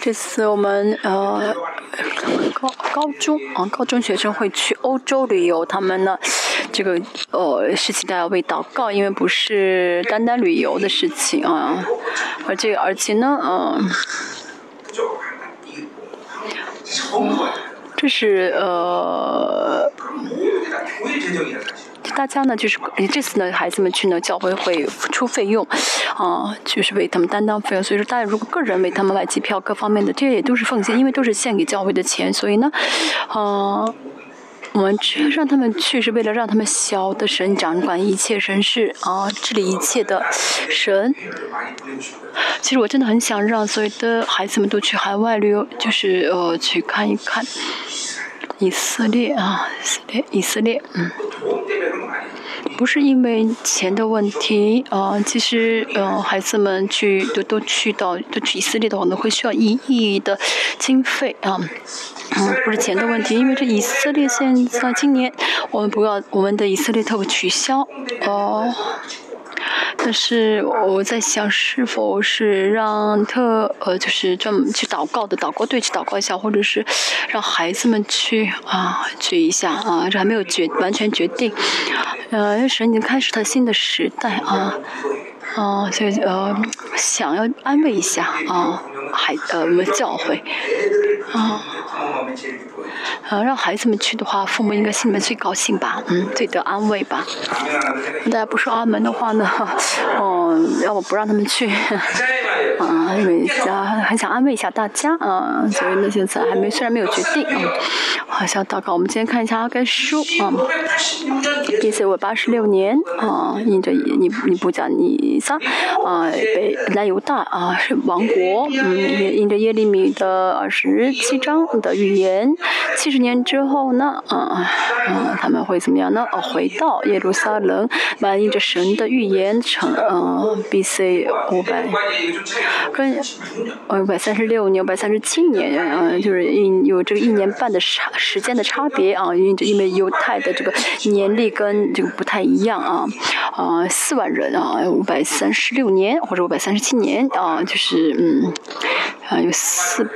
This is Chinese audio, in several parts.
这次我们呃高高中啊高中学生会去欧洲旅游，他们呢这个呃事情大家为祷告，因为不是单单旅游的事情啊，而这而且呢嗯。这是呃。大家呢，就是这次呢，孩子们去呢，教会会出费用，啊，就是为他们担当费用。所以说，大家如果个人为他们买机票，各方面的，这也都是奉献，因为都是献给教会的钱。所以呢，啊，我们让他们去是为了让他们晓得神掌管一切，神事啊治理一切的神。其实我真的很想让所有的孩子们都去海外旅游，就是呃去看一看。以色列啊，以色列，以色列，嗯，不是因为钱的问题啊，其实，呃，孩子们去都都去到都去以色列的话，可能会需要一亿的经费啊，嗯，不是钱的问题，因为这以色列现在今年我们不要我们的以色列特取消哦。但是我在想，是否是让特呃，就是专门去祷告的祷告队去祷告一下，或者是让孩子们去啊去一下啊，这还没有决完全决定。呃，神已经开始他新的时代啊，啊，所以呃想要安慰一下啊，孩呃我们教会啊。呃，让孩子们去的话，父母应该心里面最高兴吧，嗯，最得安慰吧。大家不说阿门的话呢，哦，要我不让他们去，啊，因为啊很想安慰一下大家，啊，所以那现在还没，虽然没有决定，啊，好像祷告。我们今天看一下阿该书，啊，B C 我八十六年，啊，印着尼尼布甲尼撒，啊，北南犹大啊是王国，嗯，印着耶利米的二十七章的预言。七十年之后呢，啊啊，他们会怎么样呢？哦，回到耶路撒冷，满印着神的预言，成啊 B.C. 五百，跟呃五百三十六年、五百三十七年，嗯，就是一有这个一年半的差时间的差别啊，因为因为犹太的这个年历跟这个不太一样啊，啊，四万人啊，五百三十六年或者五百三十七年啊，就是嗯，啊有四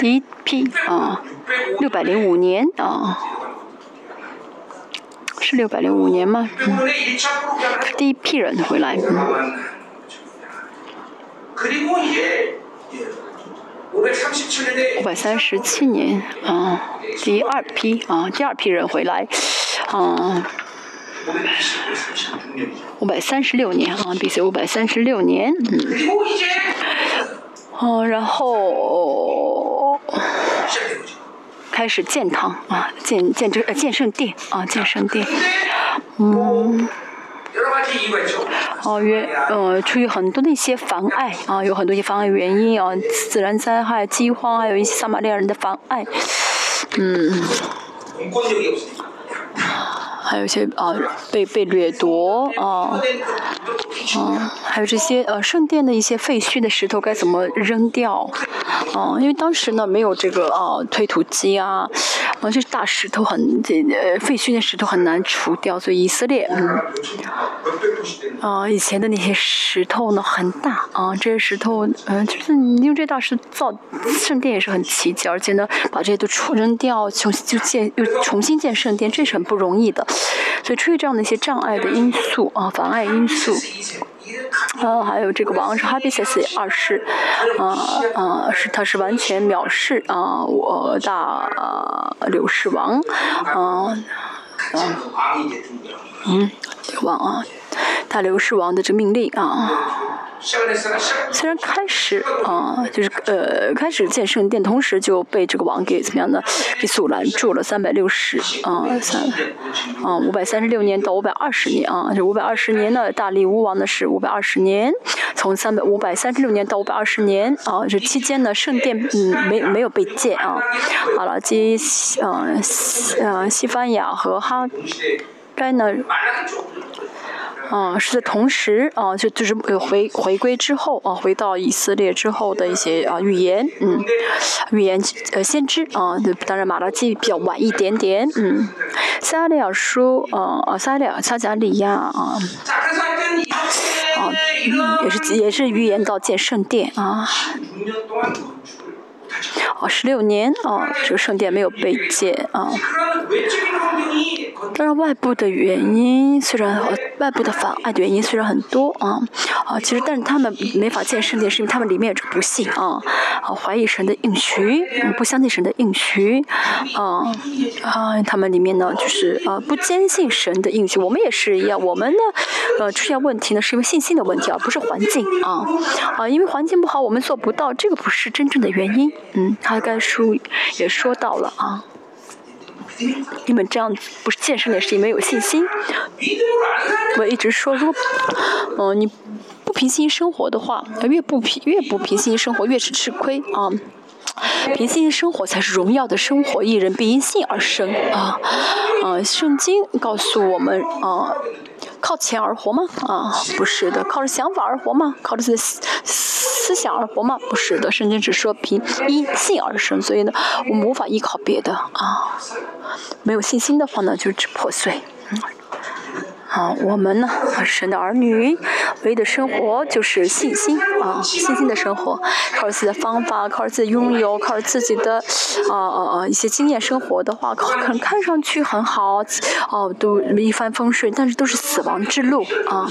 第一批啊。六百零五年啊，是六百零五年吗？嗯，第一批人回来。五百三十七年啊，第二批啊，第二批人回来啊。五百三十六年啊，B.C. 五百三十六年，嗯。哦，然后。开始建堂啊，建建这呃建圣殿啊，建圣殿，嗯，哦，原呃出于很多的一些妨碍啊，有很多一些妨碍原因啊，自然灾害、饥荒，还有一些撒玛利亚人的妨碍，嗯。还有一些啊被被掠夺啊，啊，还有这些呃圣殿的一些废墟的石头该怎么扔掉？啊，因为当时呢没有这个啊推土机啊，啊这大石头很这呃废墟的石头很难除掉，所以以色列嗯啊以前的那些石头呢很大啊这些石头嗯就是你用这大石造圣殿也是很奇迹，而且呢把这些都除扔掉，重新就建又重新建圣殿，这是很不容易的。所以出于这样的一些障碍的因素啊，妨碍因素，啊，还有这个王是哈比塞斯二世，啊啊，是他是完全藐视啊我大刘氏王，啊啊，嗯，王啊，大刘氏王的这命令啊。虽然开始啊，就是呃，开始建圣殿，同时就被这个王给怎么样呢？给阻拦住了。三百六十啊，三啊，五百三十六年到五百二十年啊，这五百二十年呢，大力乌王呢是五百二十年，从三百五百三十六年到五百二十年啊，这期间呢，圣殿嗯没没有被建啊。好了，基嗯西嗯西班牙和哈该呢。嗯，是在同时啊，就就是回回归之后啊，回到以色列之后的一些啊预言，嗯，预言呃先知啊，当然马拉基比较晚一点点，嗯，撒利亚书啊啊撒利亚撒加利亚啊，啊啊，也是也是预言到建圣殿啊。哦，十六年啊，这个圣殿没有被建啊。当然，外部的原因虽然外部的妨碍的原因虽然很多啊啊，其实但是他们没法建圣殿，是因为他们里面有这个不信啊啊，怀疑神的应许，不相信神的应许啊啊，他们里面呢就是啊不坚信神的应许。我们也是一样，我们呢呃出现问题呢是因为信心的问题，而不是环境啊啊，因为环境不好，我们做不到，这个不是真正的原因。嗯，他该书也说到了啊。你们这样不是健身的，是因为有信心。我一直说，如果，嗯，你不平心生活的话，越不平越不平心生活，越是吃亏啊。平心生活才是荣耀的生活，一人必因信而生啊。啊，圣经告诉我们啊。靠钱而活吗？啊，不是的，靠着想法而活吗？靠着自己思思想而活吗？不是的，圣经只说凭因信而生，所以呢，我们无法依靠别的啊。没有信心的话呢，就只破碎。啊，我们呢，神的儿女，唯一的生活就是信心啊，信心的生活，靠自己的方法，靠自己拥有，靠自己的啊啊啊一些经验生活的话，看看上去很好，哦，都一帆风顺，但是都是死亡之路啊，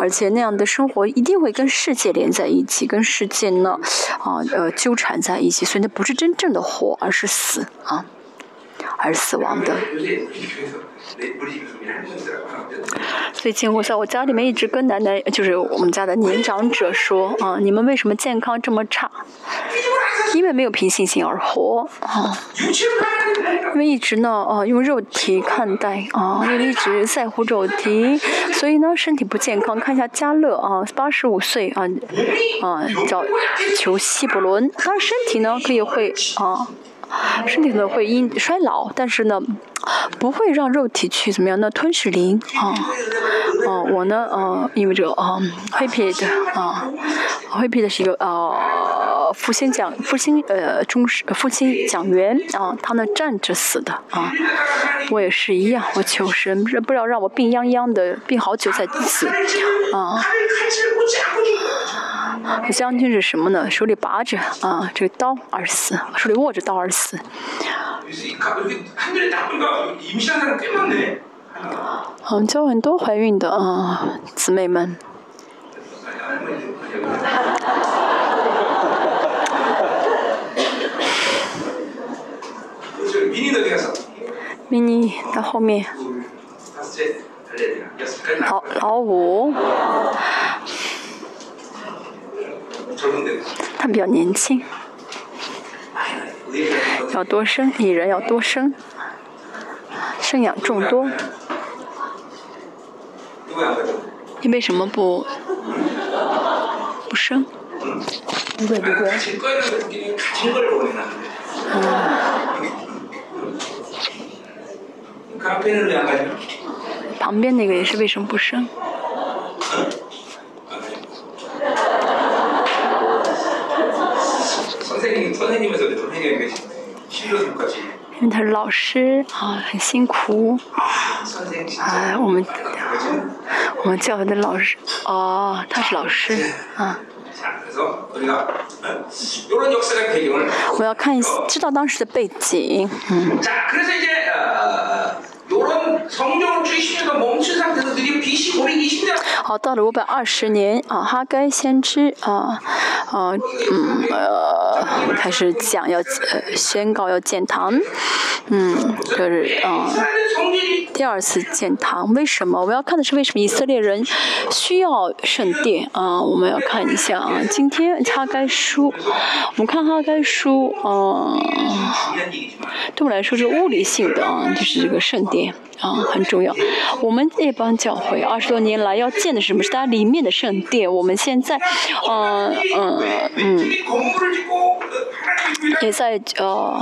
而且那样的生活一定会跟世界连在一起，跟世界呢啊呃纠缠在一起，所以那不是真正的活，而是死啊，而死亡的。最近我在我家里面一直跟奶奶，就是我们家的年长者说啊，你们为什么健康这么差？因为没有凭信心而活啊，因为一直呢啊用肉体看待啊，因为一直在乎肉体，所以呢身体不健康。看一下加勒啊，八十五岁啊啊叫求希伯伦，他身体呢可以会啊。身体呢会因衰老，但是呢，不会让肉体去怎么样？那吞噬灵啊，啊，我呢，啊，因为这个啊，黑皮的啊，黑皮的是一个啊，复兴奖复兴呃中士复兴奖员啊，他呢站着死的啊，我也是一样，我求神，不知道让我病殃殃的病好久才死啊。将军是什么呢？手里拔着啊，这个刀而死，手里握着刀而死。我们教很多怀孕的啊，姊妹们。迷你到后面。老老五。他比较年轻，要多生，女人要多生，生养众多。你为什么不不生？不会不会。旁边那个也是为什么不生？因为他是老师啊，很辛苦。啊，我们我们教会的老师哦，他是老师啊。我要看知道当时的背景，嗯。好，到了五百二十年啊，哈该先知啊啊嗯呃开始讲要呃宣告要建堂，嗯就是啊第二次建堂，为什么？我们要看的是为什么以色列人需要圣殿啊？我们要看一下啊，今天哈该书，我们看哈该书啊，对我来说是物理性的啊，就是这个圣殿。啊，很重要。我们这帮教会二十多年来要建的什么？是它里面的圣殿。我们现在，嗯嗯嗯，也在呃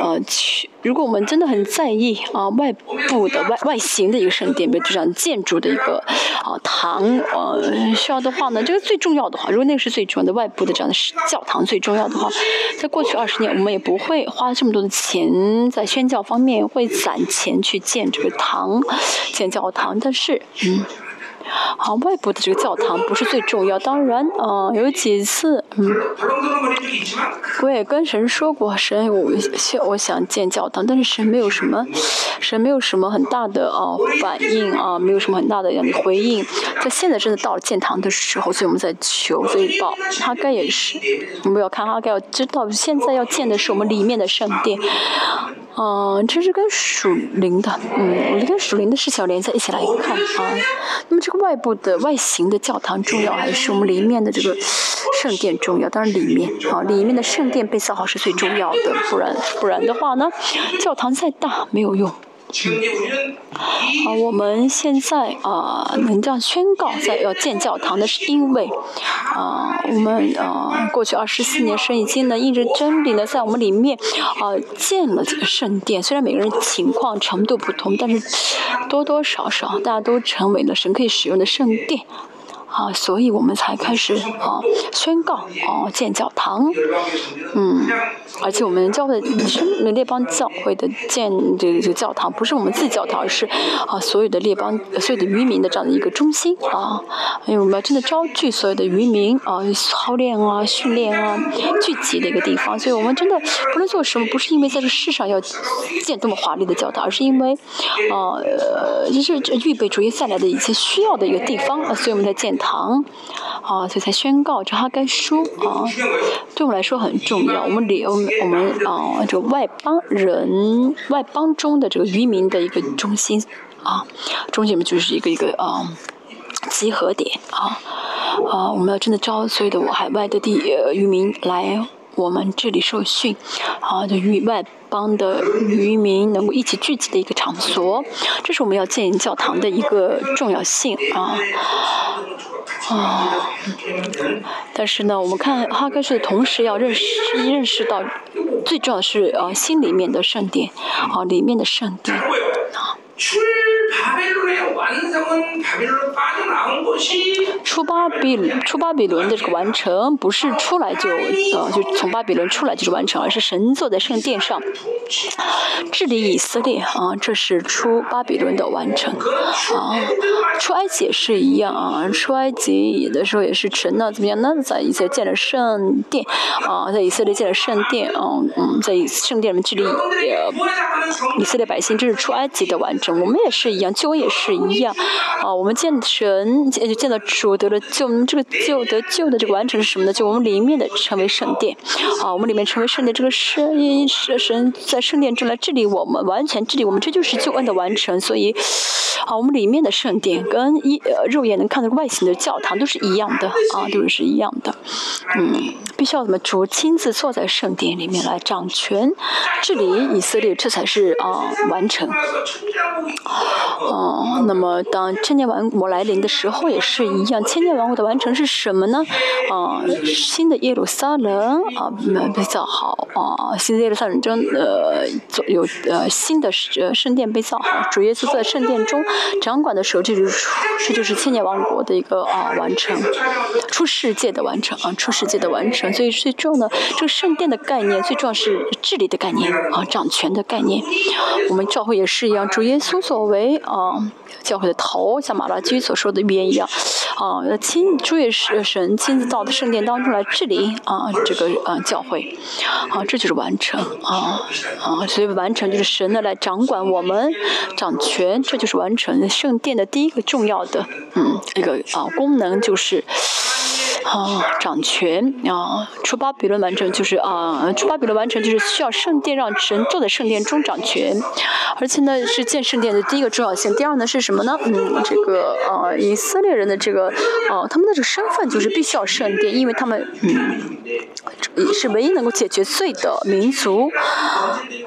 呃去。如果我们真的很在意啊外部的外外形的一个圣殿，比如像建筑的一个啊堂，呃需要的话呢，这个最重要的话，如果那个是最重要的外部的这样的教堂最重要的话，在过去二十年我们也不会花这么多的钱在宣教方面，会攒钱去建这个堂，建教堂。但是，嗯。好，外部的这个教堂不是最重要。当然，嗯，有几次，嗯，我也跟神说过，神，我想我想建教堂，但是神没有什么，神没有什么很大的啊反应啊，没有什么很大的让你回应。在现在真的到了建堂的时候，所以我们在求，所以报哈该也是，我们要看哈该要知道，现在要建的是我们里面的圣殿。嗯，这是跟属灵的，嗯，我跟属灵的事情连在一起来看啊。那么这外部的外形的教堂重要，还是我们里面的这个圣殿重要？当然里面啊，里面的圣殿被造好是最重要的，不然不然的话呢，教堂再大没有用。好，我们现在啊能这样宣告在要建教堂的是因为啊我们啊过去二十四年神已经呢印着真理呢在我们里面啊建了这个圣殿，虽然每个人情况程度不同，但是多多少少大家都成为了神可以使用的圣殿。啊，所以我们才开始啊宣告啊建教堂，嗯，而且我们教会是列邦教会的建这个这个教堂，不是我们自己教堂，而是啊所有的列邦所有的渔民的这样的一个中心啊，因为我们要真的招聚所有的渔民啊操练啊训练啊聚集的一个地方，所以我们真的不论做什么，不是因为在这世上要建多么华丽的教堂，而是因为啊呃就是预备主耶稣来的一些需要的一个地方啊，所以我们在建。堂，啊，所以才宣告这哈该书啊，对我们来说很重要。我们里我们我们啊，这个外邦人外邦中的这个渔民的一个中心啊，中心就是一个一个啊集合点啊啊，我们要真的招所有的海外的地渔民来我们这里受训啊，就与外帮的渔民能够一起聚集的一个场所，这是我们要建教堂的一个重要性啊。啊，但是呢，我们看哈根是同时要认识认识到，最重要的是啊，心里面的圣殿，啊，里面的圣殿啊。出巴比出巴比伦的这个完成，不是出来就呃就从巴比伦出来就是完成，而是神坐在圣殿上治理以色列啊，这是出巴比伦的完成啊。出埃及也是一样啊，出埃及的时候也是神呢怎么样呢？在以色列建了圣殿啊，在以色列建了圣殿啊，嗯，在圣殿里面治理呃以色列百姓，这是出埃及的完成。我们也是一样，救恩也是一样，啊，我们见神，见见到主得了救，我们这个救得救的这个完成是什么呢？就我们里面的成为圣殿，啊，我们里面成为圣殿，这个神神在圣殿中来治理我们，完全治理我们，这就是救恩的完成。所以，啊，我们里面的圣殿跟一肉眼能看到外形的教堂都是一样的，啊，都是一样的，嗯，必须要怎么主亲自坐在圣殿里面来掌权治理以色列，这才是啊完成。哦，那么当千年王国来临的时候也是一样，千年王国的完成是什么呢？啊，新的耶路撒冷啊，被造好啊，新的耶路撒冷中呃有呃新的呃圣殿被造好，主耶稣在圣殿中掌管的时候，这就是这就是千年王国的一个啊完成，出世界的完成啊，出世界的完成，所以最重要的这个圣殿的概念，最重要是治理的概念啊，掌权的概念，我们教会也是一样，主耶稣。所为啊教会的头，像马拉基所说的预言一样，啊亲主也是神亲自到的圣殿当中来治理啊这个啊教会，啊这就是完成啊啊所以完成就是神的来掌管我们掌权，这就是完成圣殿的第一个重要的嗯一个啊功能就是。啊，掌权啊！出巴比伦完成就是啊，出巴比伦完成就是需要圣殿让神坐在圣殿中掌权，而且呢是建圣殿的第一个重要性。第二呢是什么呢？嗯，这个啊，以色列人的这个啊，他们的这个身份就是必须要圣殿，因为他们嗯，是唯一能够解决罪的民族。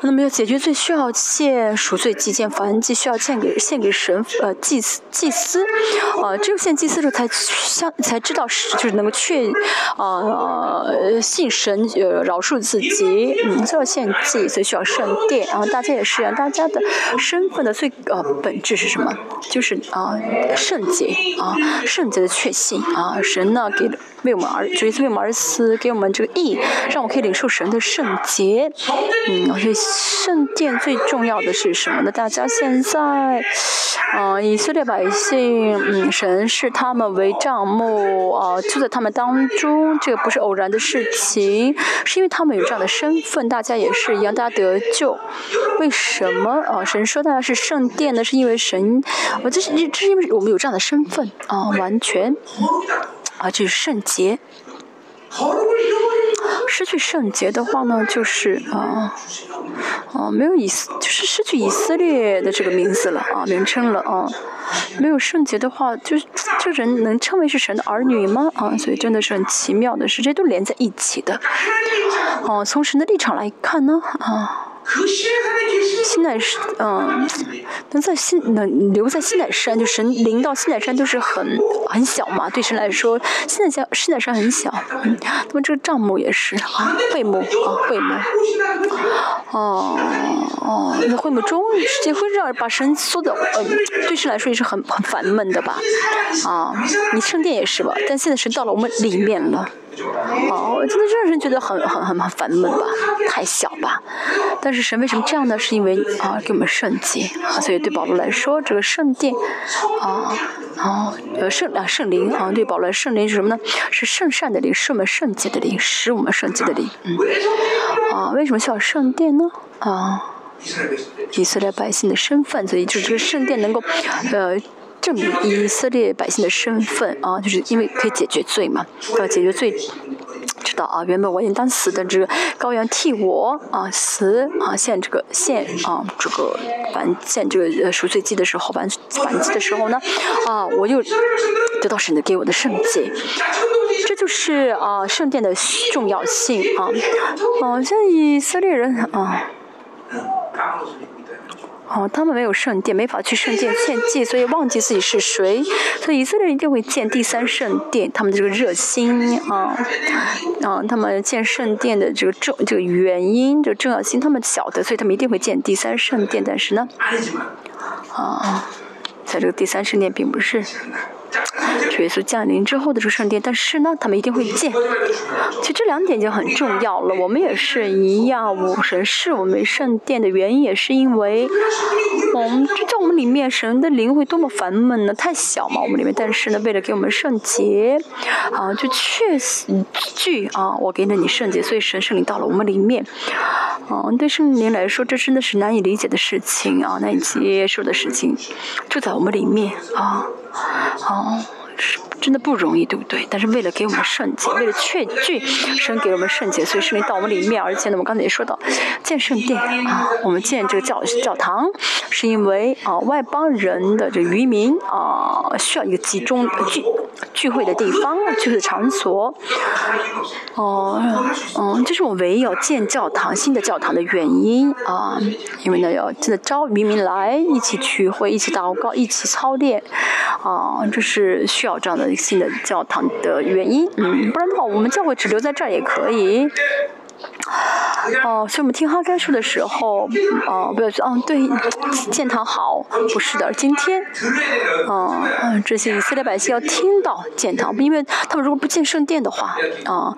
那么要解决罪，需要献赎罪祭、献燔祭，需要献给献给神呃祭司祭司啊，只有献祭司时候才相才知道是就是能。能够确啊信神呃饶恕自己，嗯，需要献祭，所以需要圣殿。然后大家也是啊，大家的身份的最呃本质是什么？就是啊圣洁啊圣洁的确信啊，神呢给。为我们而，主耶稣为我们而死，给我们这个义，让我可以领受神的圣洁。嗯，所以圣殿最重要的是什么呢？大家现在，啊，以色列百姓，嗯，神是他们为帐幕，啊，就在他们当中，这个不是偶然的事情，是因为他们有这样的身份，大家也是一样，大家得救。为什么啊？神说大家是圣殿呢？是因为神，我这是这是因为我们有这样的身份啊，完全。啊，就是圣洁。失去圣洁的话呢，就是啊，啊，没有以，就是失去以色列的这个名字了啊，名称了啊。没有圣洁的话，就是这人能称为是神的儿女吗？啊，所以真的是很奇妙的是，这些都连在一起的。哦，从神的立场来看呢，啊。西奈山，嗯，能在西能留在西奈山，就神临到西奈山都是很很小嘛，对神来说，西奈山西奈山很小，嗯，那么这个帐幕也是啊，会幕啊，会幕，哦哦，那会幕中也会让把神缩的，呃，对神来说也是很很烦闷的吧，啊，你圣殿也是吧，但现在神到了我们里面了。哦，真的让人觉得很很很很烦闷吧，太小吧。但是神为什么这样呢？是因为啊，给我们圣洁啊，所以对保罗来说，这个圣殿啊啊呃圣啊圣灵啊，对保罗圣灵是什么呢？是圣善的灵，是我们圣洁的灵，使我们圣洁的灵。嗯啊，为什么需要圣殿呢？啊，以色列百姓的身份，所以就这个圣殿能够呃。证明以色列百姓的身份啊，就是因为可以解决罪嘛，要解决罪，知道啊？原本我应当死的这个羔羊替我啊死啊，献这个献啊这个反献这个赎罪祭的时候，反反祭的时候呢，啊，我又得到神的给我的圣洁，这就是啊圣殿的重要性啊，啊，像以色列人啊。哦，他们没有圣殿，没法去圣殿献祭，所以忘记自己是谁。所以以色列人一定会建第三圣殿，他们的这个热心啊，啊，他们建圣殿的这个重这个原因，这重要性，他们晓得，所以他们一定会建第三圣殿。但是呢，啊，在这个第三圣殿并不是。耶稣降临之后的这个圣殿，但是呢，他们一定会建。其实这两点就很重要了。我们也是一样，我神是我们圣殿的原因，也是因为我们就在我们里面，神的灵会多么烦闷呢？太小嘛，我们里面。但是呢，为了给我们圣洁，啊，就确实据啊，我给了你圣洁，所以神圣灵到了我们里面。哦，对圣灵来说，这真的是难以理解的事情啊，难以接受的事情，就在我们里面啊。哦，真的不容易，对不对？但是为了给我们圣洁，为了确据神给我们圣洁，所以圣灵到我们里面。而且呢，我刚才也说到，建圣殿啊，我们建这个教教堂，是因为啊，外邦人的这渔民啊，需要一个集中聚聚会的地方，聚会的场所。哦，嗯，这是我唯一要建教堂、新的教堂的原因啊，因为呢，要真的招渔民来一起聚会、一起祷告、一起操练。啊，这是需要这样的新的教堂的原因，嗯，不然的话，我们教会只留在这儿也可以。哦，所以我们听哈该书的时候，哦，不要说，嗯，对，建堂好，不是的，今天，嗯，这些以色列百姓要听到建堂，因为他们如果不建圣殿的话，啊，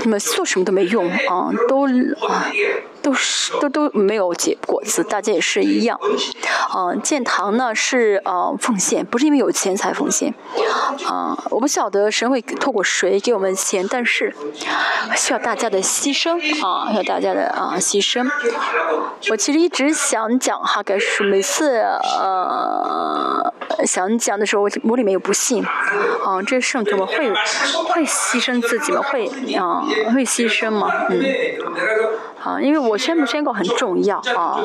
他们做什么都没用，啊，都啊。都是都都没有结果子，大家也是一样。嗯，建堂呢是呃奉献，不是因为有钱才奉献。啊，我不晓得神会透过谁给我们钱，但是需要大家的牺牲啊，需要大家的啊牺牲。我其实一直想讲哈该是，每次呃想讲的时候，我我里面有不信。啊，这圣徒们会会牺牲自己吗？会啊会牺牲吗？嗯。啊，因为我宣不宣告很重要啊。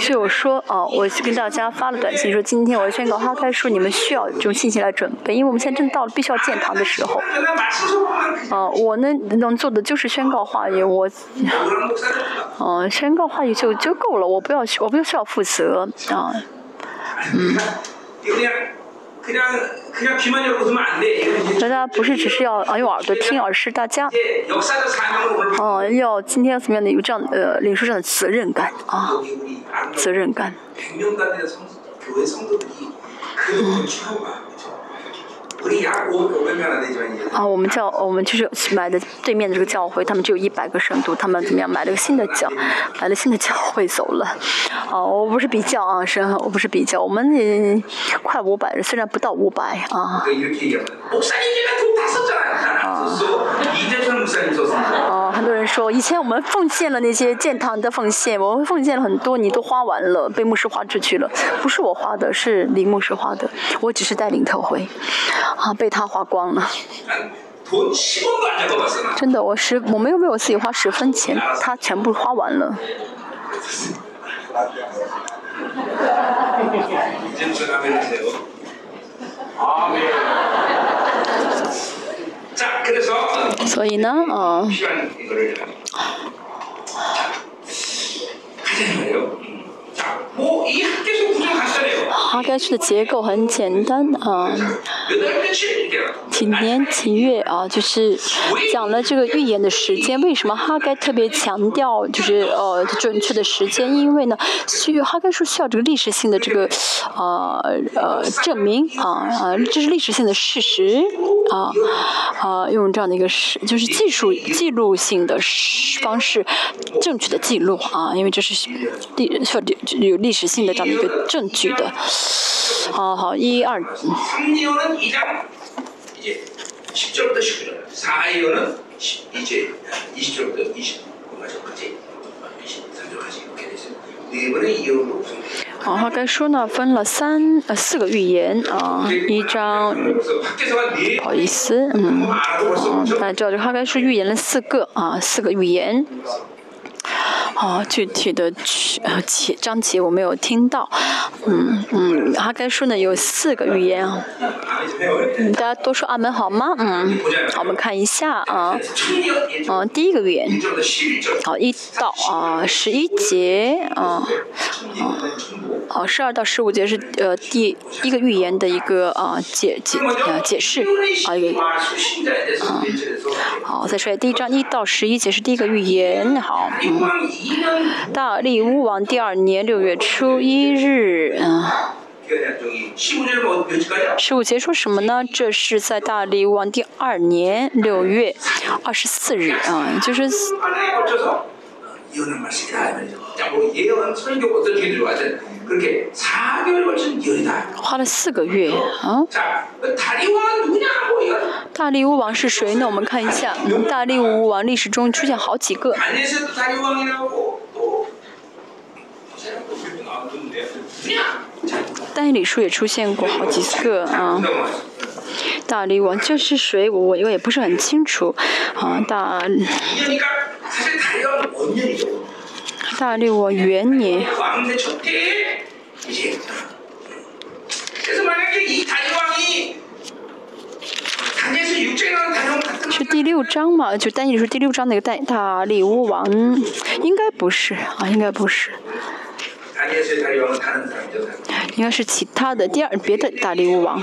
所以我说，哦，我跟大家发了短信说，今天我宣告花开树，你们需要这种信息来准备，因为我们现在正到了必须要建堂的时候。哦，我能能做的就是宣告话语，我，哦，宣告话语就就够了，我不要我不需要负责啊，嗯。大家不是只是要啊用耳朵听，而是大家哦要今天要怎么样的有这样呃领受这样的责任感啊，责任感。啊，我们教我们就是买的对面的这个教会，他们只有一百个圣徒，他们怎么样买了个新的教，买了新的教会走了。哦，我不是比较啊，是，我不是比较，我们也快五百人，虽然不到五百啊。啊，很多人说以前我们奉献了那些建堂的奉献，我们奉献了很多，你都花完了，被牧师花出去了，不是我花的，是林牧师花的，我只是带领特会。啊，被他花光了。真的，我十我没有为我自己花十分钱，他全部花完了。所以呢，啊。哈该书的结构很简单啊，几年几月啊，就是讲了这个预言的时间。为什么哈该特别强调就是呃准确的时间？因为呢，需哈该书需要这个历史性的这个呃呃证明啊啊，这是历史性的事实啊啊，用这样的一个是就是技术记录性的方式正确的记录啊，因为这是历需要有历史性的这样的一个证据的。好好，一二。好，哈该书呢分了三呃四个预言啊，一章，不好意思，嗯，大家知道这哈该书预言了四个啊，四个预言。哦，具体的呃节章节我没有听到，嗯嗯，哈该书呢有四个预言。啊，大家都说阿门好吗？嗯，好，我们看一下啊，嗯，第一个预言，好一到啊十一节啊，好十二到十五节是呃第一个预言的一个啊解解啊解释。啊一个啊，好再说第一章一到十一节是第一个预言，好嗯。大力乌王第二年六月初一日，嗯，十五节说什么呢？这是在大力乌王第二年六月二十四日，啊，就是。花了四个月啊！大力乌王是谁呢？我们看一下，大力乌王历史中出现好几个。但理书也出现过好几个啊。大力王这是谁？我我也不是很清楚啊。大。大力王元年。是第六章嘛？就单你说第六章那个大大力乌王，应该不是啊，应该不是。应该是其他的第二别的大力乌王。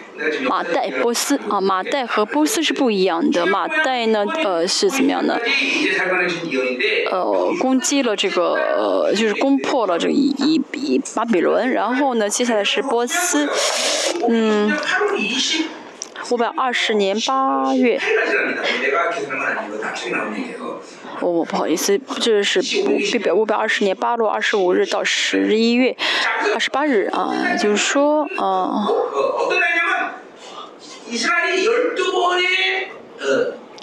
马代波斯啊，马代和波斯是不一样的。马代呢，呃，是怎么样的？呃，攻击了这个，呃，就是攻破了这个以以巴比伦。然后呢，接下来是波斯，嗯，五百二十年八月。哦，不好意思，这是五百五百二十年八月二十五日到十一月二十八日啊，就是说啊。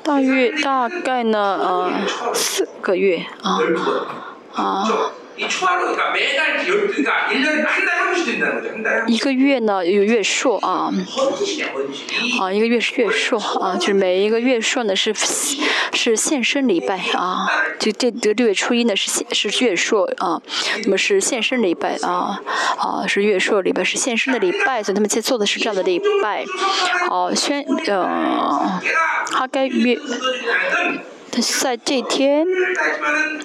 大约大概呢，呃，四个月啊，啊，一个月呢有月数啊，啊一个月是月数啊，就是每一个月数呢是是现身礼拜啊，就这这六月初一呢是是月数啊，那么是现身礼拜啊。啊是月数礼拜是现身的礼拜，所以他们在做的是这样的礼拜，好宣呃哈该月。在这天，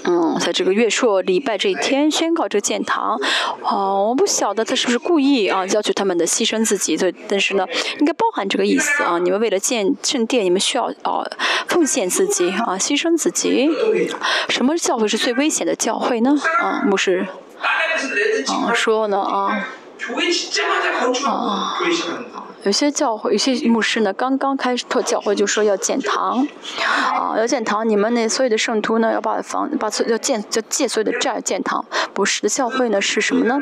嗯，在这个月朔礼拜这一天宣告这个建堂，哦，我不晓得他是不是故意啊，要求他们的牺牲自己，对，但是呢，应该包含这个意思啊，你们为了建圣殿，你们需要啊奉献自己啊，牺牲自己。什么教会是最危险的教会呢？啊，牧师，啊，说呢啊，啊。有些教会，有些牧师呢，刚刚开始拓教会就说要建堂，啊，要建堂，你们那所有的圣徒呢，要把房，把所要建，要借所有的债建堂。不是的，教会呢是什么呢？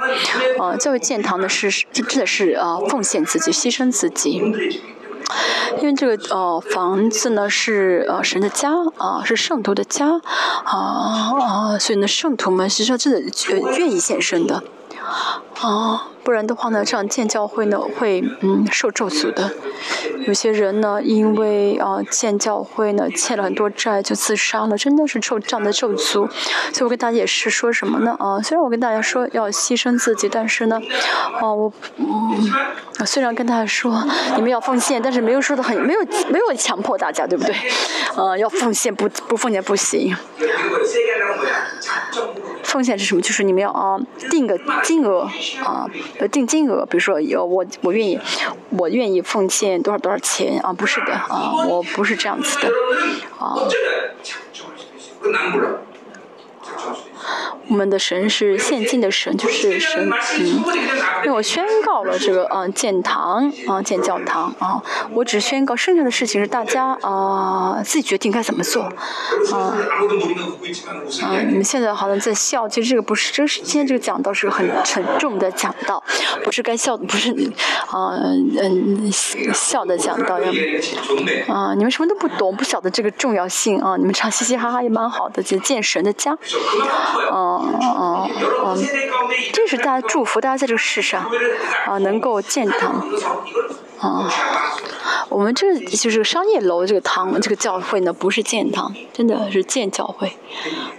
啊，教会建堂呢是真的是啊，奉献自己，牺牲自己。因为这个呃房子呢是呃神的家啊，是圣徒的家啊啊，所以呢圣徒们实际上真的愿意献身的。啊，不然的话呢，这样建教会呢会嗯受咒诅的。有些人呢，因为啊建教会呢欠了很多债就自杀了，真的是受这样的咒诅。所以我跟大家也是说什么呢？啊，虽然我跟大家说要牺牲自己，但是呢，啊我嗯，虽然跟大家说你们要奉献，但是没有说的很没有没有强迫大家，对不对？呃，要奉献不不奉献不行。奉献是什么？就是你们要啊定个金额啊，呃定金额。比如说，有我我愿意，我愿意奉献多少多少钱啊？不是的啊，我不是这样子的啊。我们的神是现今的神，就是神，嗯，因为我宣告了这个，嗯，建堂，啊，建教堂，啊，我只宣告，剩下的事情是大家啊自己决定该怎么做，啊，啊，你们现在好像在笑，其实这个不是，这是今天这个讲道是很沉重的讲道，不是该笑，不是，啊，嗯，笑的讲道，啊，你们什么都不懂，不晓得这个重要性啊，你们唱嘻嘻哈哈也蛮好的，就建神的家，啊。哦哦，这是大家祝福大家在这个世上啊能够建堂啊。我们这就是商业楼这个堂，这个教会呢不是建堂，真的是建教会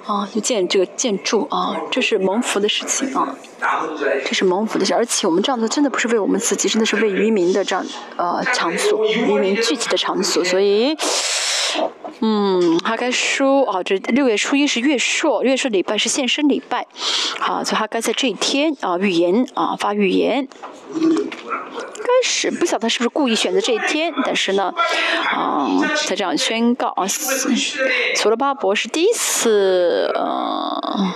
啊，就建这个建筑啊，这是蒙福的事情啊，这是蒙福的事，而且我们这样做真的不是为我们自己，真的是为渔民的这样呃场所，渔民聚集的场所，所以。嗯，哈该书啊，这六月初一是月朔，月朔礼拜是现身礼拜，好，所以哈该在这一天啊预言啊发预言，开始不晓得是不是故意选择这一天，但是呢，啊，他这样宣告啊，所罗巴伯是第一次呃。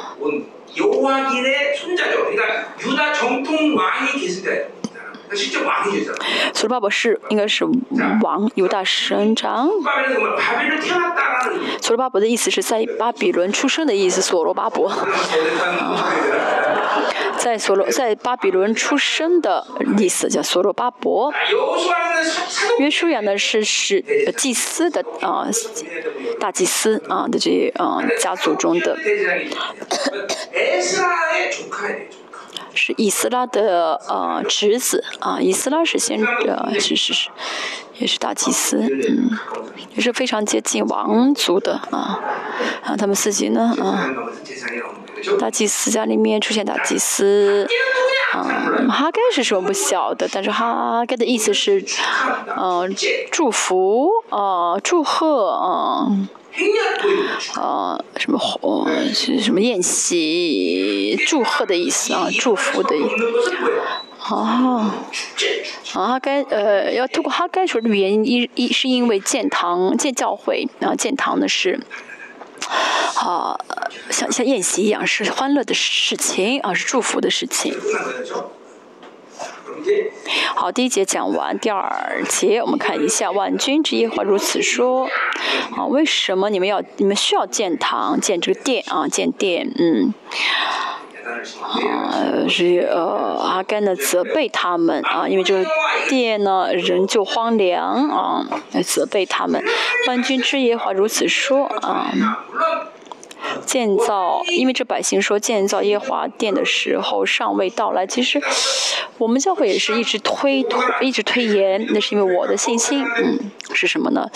所罗巴伯是应该是王犹大省长。所罗巴伯的意思是在巴比伦出生的意思，所罗巴伯。在所罗在巴比伦出生的意思叫所罗巴伯。约书亚呢是是祭司的啊大祭司啊的这啊家族中的。是以斯拉的呃侄子啊，以斯拉是先呃是是是，也是大祭司，嗯，也是非常接近王族的啊啊，他们自己呢啊，大祭司家里面出现大祭司，啊，哈该是什么不晓得，但是哈该的意思是，呃，祝福啊，祝贺啊。啊，什么哦，是什么宴席祝贺的意思啊？祝福的意思。哦，啊，该呃，要通过哈该说的语言，一一是因为建堂建教会啊，建堂的是，啊，像像宴席一样，是欢乐的事情啊，是祝福的事情。好，第一节讲完，第二节我们看一下，万军之耶和华如此说：啊，为什么你们要你们需要建堂建这个殿啊？建殿，嗯，啊是呃阿甘呢责备他们啊，因为这个殿呢仍旧荒凉啊，责备他们。万军之耶和如此说啊。建造，因为这百姓说建造耶华殿的时候尚未到来。其实我们教会也是一直推推，一直推延，那是因为我的信心，嗯，是什么呢？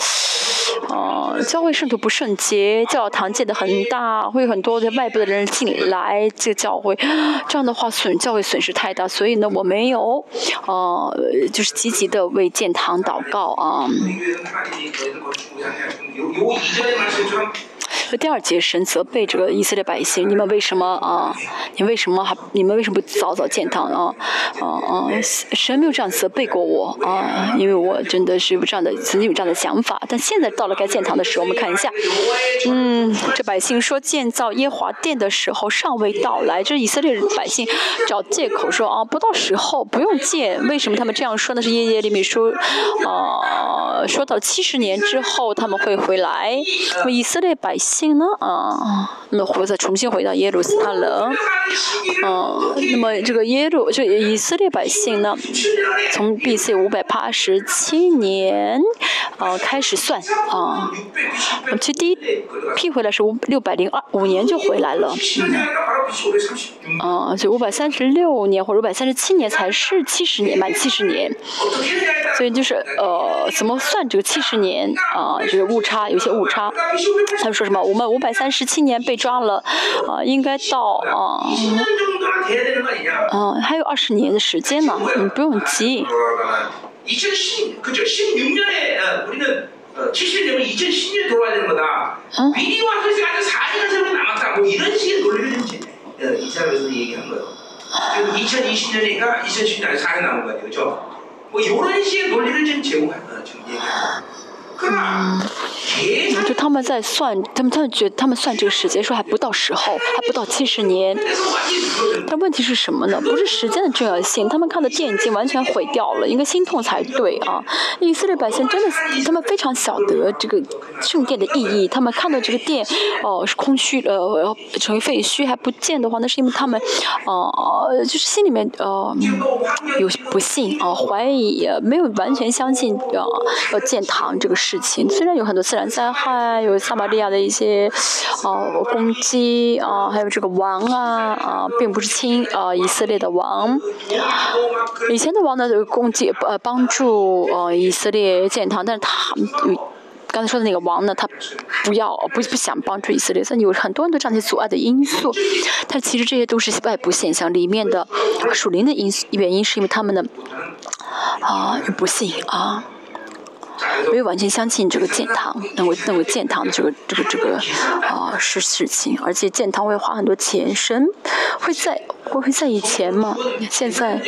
呃，教会圣徒不圣洁，教堂建得很大，会有很多的外部的人进来这个教会，这样的话损教会损失太大，所以呢，我没有，呃，就是积极的为建堂祷告啊。第二节，神责备这个以色列百姓：你们为什么啊？你为什么还？你们为什么不早早建堂啊？啊啊！神没有这样责备过我啊，因为我真的是有这样的，曾经有这样的想法。但现在到了该建堂的时候，我们看一下，嗯，这百姓说建造耶华殿的时候尚未到来，这以色列百姓找借口说啊，不到时候不用建。为什么他们这样说呢？是耶耶利米书啊，说到七十年之后他们会回来。以色列百姓。呢？啊，那或者重新回到耶路撒冷，嗯，那么这个耶路就以色列百姓呢，从 B.C. 五百八十七年啊开始算啊，其实第一批回来是五六百零二五年就回来了，啊，就五百三十六年或者五百三十七年才是七十年满七十年，所以就是呃怎么算这个七十年？啊，就是误差有些误差，他们说什么？我们五百三十七年被抓了，啊，应该到啊，嗯，还有二十年的时间呢，你不用急。嗯，就他们在算，他们他们觉得他们算这个时间说还不到时候，还不到七十年。但问题是什么呢？不是时间的重要性，他们看的殿已经完全毁掉了，应该心痛才对啊！以色列百姓真的，他们非常晓得这个圣殿的意义，他们看到这个殿哦是空虚呃成为废墟还不建的话，那是因为他们呃就是心里面呃有不信啊怀疑，没有完全相信啊要建堂这个事。事情虽然有很多自然灾害，有撒玛利亚的一些呃攻击啊，还有这个王啊啊，并不是亲啊以色列的王。以前的王呢，攻击呃帮助呃以色列建堂，但是他刚才说的那个王呢，他不要不不想帮助以色列，所以有很多人都这样的阻碍的因素。但其实这些都是外部现象，里面的属灵的因素原因是因为他们的啊不信啊。没有完全相信这个建堂，能够能够建堂的这个这个这个啊是事情，而且建堂会花很多钱，神会在会会在以前嘛？现在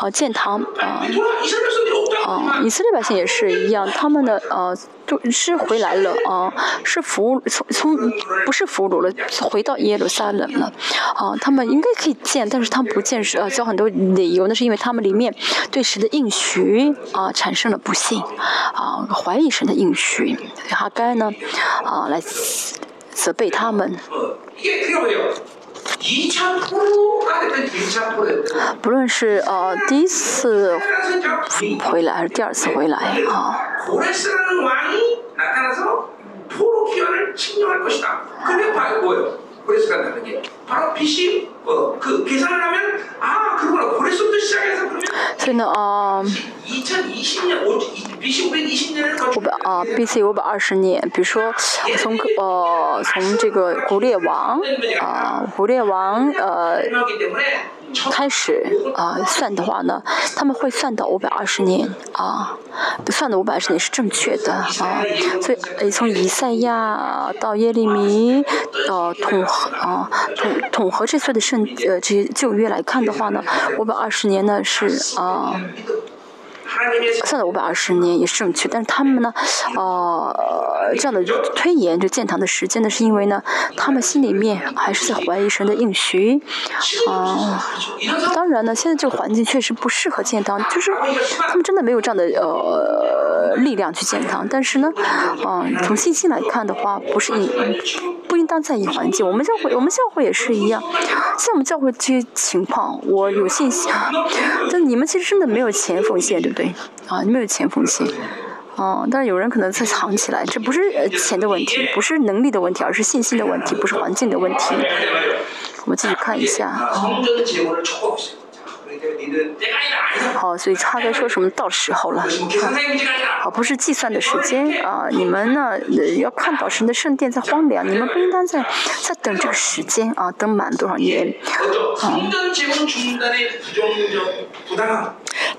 啊建堂啊啊以色列百姓也是一样，他们的呃。是回来了啊，是俘从从不是俘虏了，回到耶路撒冷了啊。他们应该可以见，但是他们不见是啊，交很多理由，那是因为他们里面对神的应许啊产生了不信啊，怀疑神的应许。哈该呢啊来责备他们。不论是呃第一次回来还是第二次回来啊。 所以呢啊，五百啊，B.C. 五百二十年，比如说从呃从这个古列王啊，古列王呃。 开始啊算的话呢，他们会算到五百二十年啊，算的五百二十年是正确的啊，所以从以赛亚到耶利米，呃统合啊统统合这些的圣呃这些旧约来看的话呢，五百二十年呢是啊。算了五百二十年也是正确，但是他们呢，呃，这样的推延就建堂的时间呢，是因为呢，他们心里面还是在怀疑神的应许，啊，当然呢，现在这个环境确实不适合建堂，就是他们真的没有这样的呃力量去建堂，但是呢，嗯，从信心来看的话，不是应不应当在意环境，我们教会我们教会也是一样，像我们教会这些情况，我有信心，但你们其实真的没有钱奉献，对不对？对啊，你没有钱风险，哦，但是有人可能在藏起来，这不是钱的问题，不是能力的问题，而是信心的问题，不是环境的问题。我们继续看一下。好，所以他在说什么？到时候了，好，不是计算的时间啊！你们呢，要看到神的圣殿在荒凉，你们不应当在在等这个时间啊，等满多少年啊？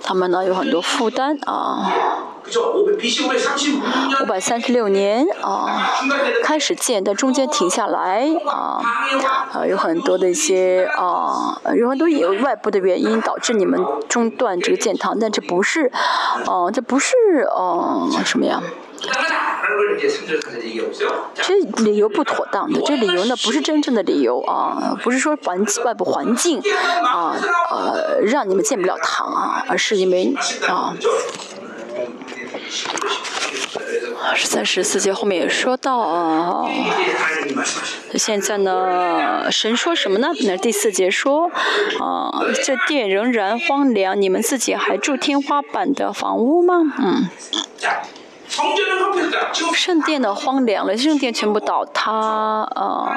他们呢有很多负担啊。五百三十六年啊，开始建，但中间停下来啊，啊，有很多的一些啊，有很多有外部的原因导致你们中断这个建堂，但这不是，哦，这不是哦什么呀？这理由不妥当的，这理由呢不是真正的理由啊，不是说环外部环境啊呃让你们建不了堂啊，而是因为啊。十三十四节后面也说到啊，现在呢，神说什么呢？那第四节说啊，这殿仍然荒凉，你们自己还住天花板的房屋吗？嗯。圣殿的荒凉了，圣殿全部倒塌，呃，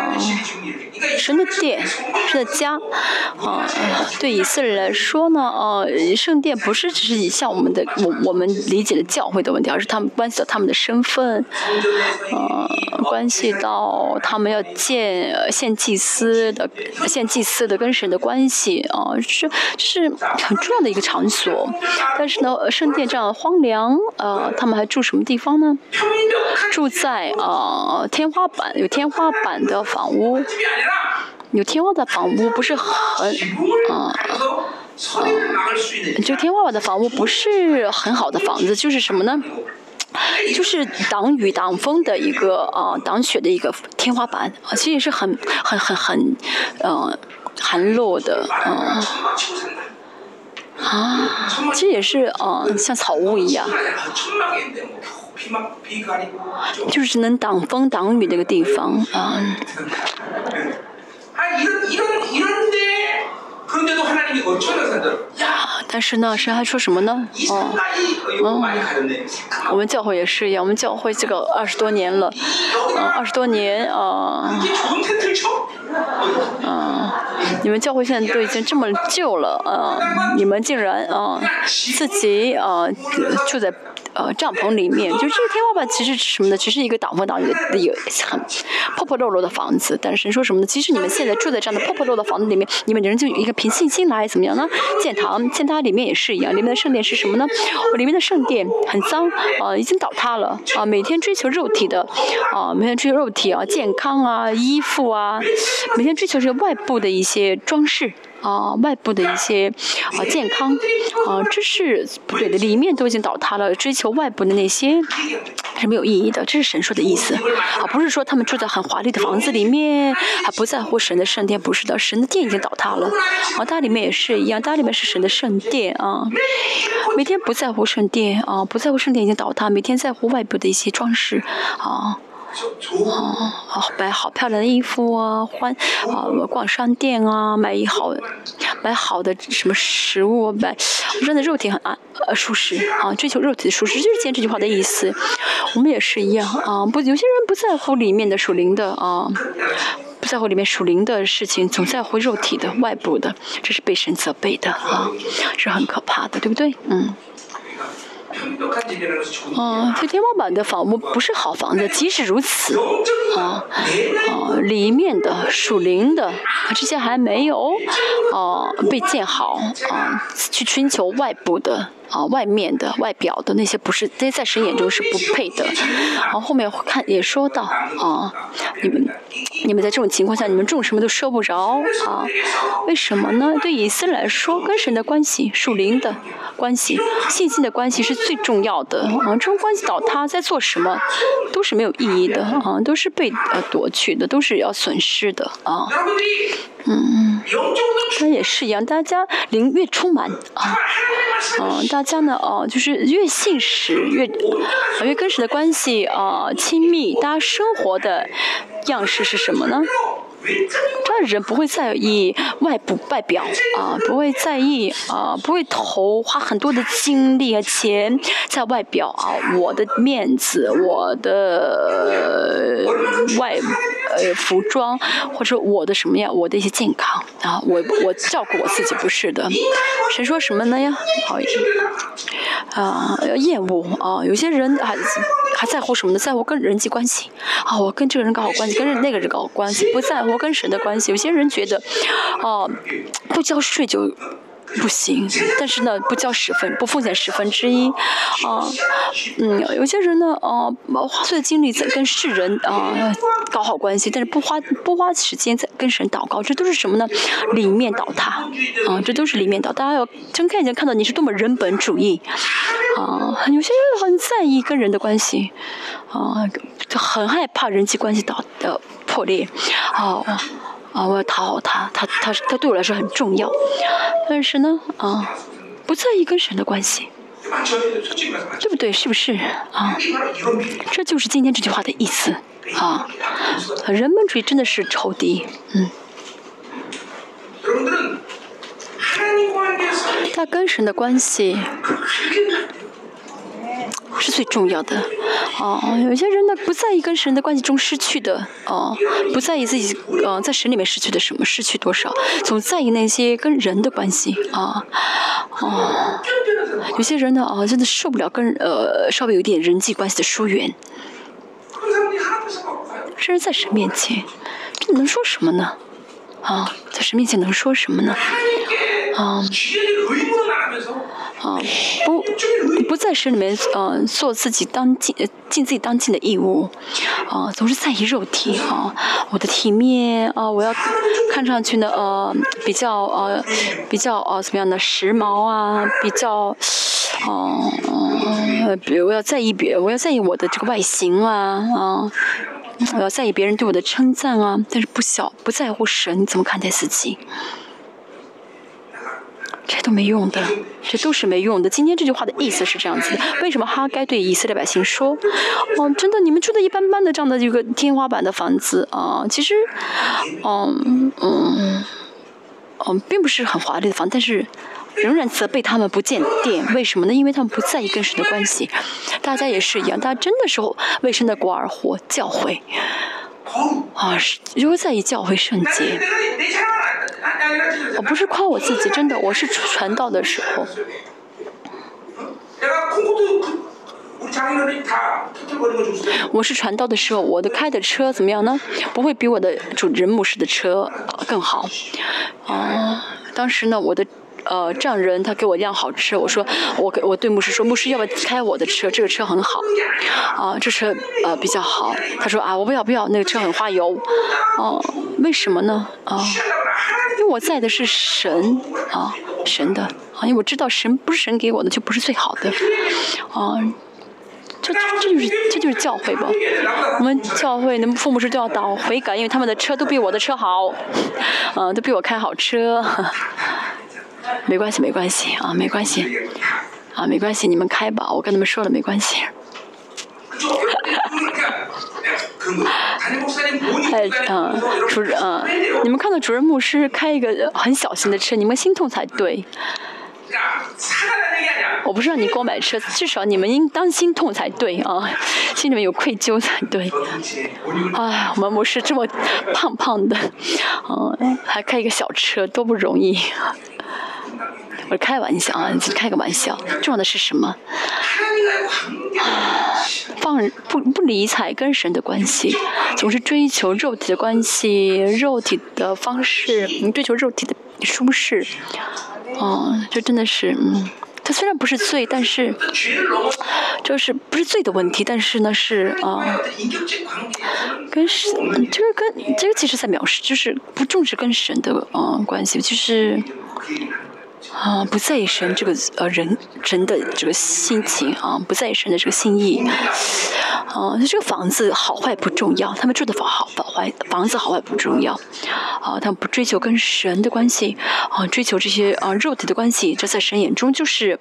神的殿，神的家，啊，对以色列来说呢，呃，圣殿不是只是像我们的我我们理解的教会的问题，而是他们关系到他们的身份，呃，关系到他们要建献祭司的献祭司的跟神的关系，啊，是是很重要的一个场所，但是呢，圣殿这样荒凉，呃，他们还住什么地？地方呢？住在呃天花板有天花板的房屋，有天花板的房屋不是很啊，就天花板的房屋不是很好的房子，就是什么呢？就是挡雨挡风的一个啊，挡雪的一个天花板啊，其实也是很很很很呃寒落的嗯。啊，其实也是啊，像草屋一样。就是能挡风挡雨那个地方啊。但是呢，神还说什么呢？哦，哦，我们教会也是一样，我们教会这个二十多年了，嗯，二十多年啊，嗯，你们教会现在都已经这么旧了啊，你们竟然啊自己啊住在。呃，帐篷里面，就这个天花板其实是什么呢？只是一个挡风挡雨的一个很破破落落的房子。但是神说什么呢？其实你们现在住在这样的破破落落的房子里面，你们人就一个凭信心来怎么样呢？建堂，建它里面也是一样，里面的圣殿是什么呢？里面的圣殿很脏，啊，已经倒塌了，啊，每天追求肉体的，啊，每天追求肉体啊，健康啊，衣服啊，每天追求这个外部的一些装饰。啊，外部的一些啊健康啊，这是不对的。里面都已经倒塌了，追求外部的那些是没有意义的。这是神说的意思啊，不是说他们住在很华丽的房子里面，还不在乎神的圣殿，不是的，神的殿已经倒塌了。啊，大里面也是一样，大里面是神的圣殿啊，每天不在乎圣殿啊，不在乎圣殿已经倒塌，每天在乎外部的一些装饰啊。哦，买好漂亮的衣服啊，换啊，逛商店啊，买一好，买好的什么食物，买真的肉体很安呃舒适啊，追求肉体的舒适，就是今天这句话的意思。我们也是一样啊，不，有些人不在乎里面的属灵的啊，不在乎里面属灵的事情，总在乎肉体的外部的，这是被神责备的啊，是很可怕的，对不对？嗯。啊，这天花板的房屋不是好房子，即使如此，啊啊，里面的属灵的这些还没有啊被建好啊，去寻求外部的。啊，外面的、外表的那些不是，这些在神眼中是不配的。然后后面看也说到啊，你们 你们在这种情况下，你们种什么都收不着啊？为什么呢？对以色列来说，跟神的关系、属灵的关系、信心的关系是最重要的啊。这种关系倒塌，在做什么都是没有意义的啊，都是被呃夺去的，都是要损失的啊。嗯，那也是一样，大家灵越充满啊，嗯，大家呢，哦，就是越信实，越越跟神的关系啊亲密，大家生活的样式是什么呢？当然人不会在意外部外表啊，不会在意啊，不会投花很多的精力和钱在外表啊，我的面子，我的外呃服装，或者我的什么呀，我的一些健康啊，我我照顾我自己不是的。谁说什么呢呀？好，啊，厌恶啊，有些人还还在乎什么呢？在乎跟人际关系啊，我跟这个人搞好关系，跟那个人搞好关系，不在乎跟神的关系。有些人觉得，哦，不交税就。不行，但是呢，不交十分，不奉献十分之一，啊，嗯，有些人呢，啊，花费精力在跟世人啊搞好关系，但是不花不花时间在跟神祷告，这都是什么呢？里面倒塌，啊，这都是里面倒。大家要睁开眼睛看到你是多么人本主义，啊，有些人很在意跟人的关系，啊，很害怕人际关系倒的破裂，啊。啊，我要讨好他，他他他对我来说很重要，但是呢，啊，不在意跟神的关系，对不对？是不是？啊，这就是今天这句话的意思，啊，人本主义真的是仇敌，嗯。他跟神的关系。是最重要的，哦，有些人呢不在意跟神的关系中失去的，哦，不在意自己，呃，在神里面失去的什么，失去多少，总在意那些跟人的关系，啊，哦，有些人呢，哦，真的受不了跟呃稍微有点人际关系的疏远，甚至在神面前，这能说什么呢？啊，在神面前能说什么呢？啊。啊，不，不在神里面，嗯，做自己当尽尽自己当尽的义务，啊，总是在意肉体啊，我的体面啊，我要看上去呢，呃，比较呃，比较呃，怎么样的时髦啊，比较，哦，呃，比如我要在意别，我要在意我的这个外形啊，啊，我要在意别人对我的称赞啊，但是不小不在乎神怎么看待自己。这都没用的，这都是没用的。今天这句话的意思是这样子的：为什么哈该对以色列百姓说：“哦，真的，你们住的一般般的这样的一个天花板的房子啊，其实，嗯嗯嗯，并不是很华丽的房，但是仍然责备他们不见电。为什么呢？因为他们不在意跟神的关系。大家也是一样，大家真的是为神的国而活，教诲啊，是如果在意教诲圣洁。”我不是夸我自己，真的，我是传道的时候。我是传道的时候，我的开的车怎么样呢？不会比我的主人牧师的车更好。啊，当时呢，我的呃丈人他给我一辆好车，我说我给我对牧师说，牧师要不要开我的车？这个车很好。啊，这车呃比较好。他说啊，我不要不要，那个车很花油。哦，为什么呢？啊？因为我在的是神啊，神的啊，因为我知道神不是神给我的就不是最好的，啊，这这就是这就是教会吧？我们教会的父母是都要倒悔改，因为他们的车都比我的车好，嗯，都比我开好车，没关系没关系啊，没关系啊，没关系，你们开吧，我跟他们说了没关系。哎，嗯，主任，嗯，你们看到主任牧师开一个很小型的车，你们心痛才对。我不是让你给我买车，至少你们应当心痛才对啊，心里面有愧疚才对。哎，我们牧师这么胖胖的，嗯，还开一个小车，多不容易。我开玩笑啊，开个玩笑。重要的是什么？放不不理睬跟神的关系，总是追求肉体的关系，肉体的方式，追求肉体的舒适，嗯，这真的是，嗯，他虽然不是罪，但是，就是不是罪的问题，但是呢是啊，跟神，这个跟这个其实在藐视，就是不重视跟神的嗯关系，就是。啊，不在意神这个呃人人的这个心情啊，不在意神的这个心意，啊，这个房子好坏不重要，他们住的房好房坏房子好坏不重要，啊，他们不追求跟神的关系，啊，追求这些啊肉体的关系，这在神眼中就是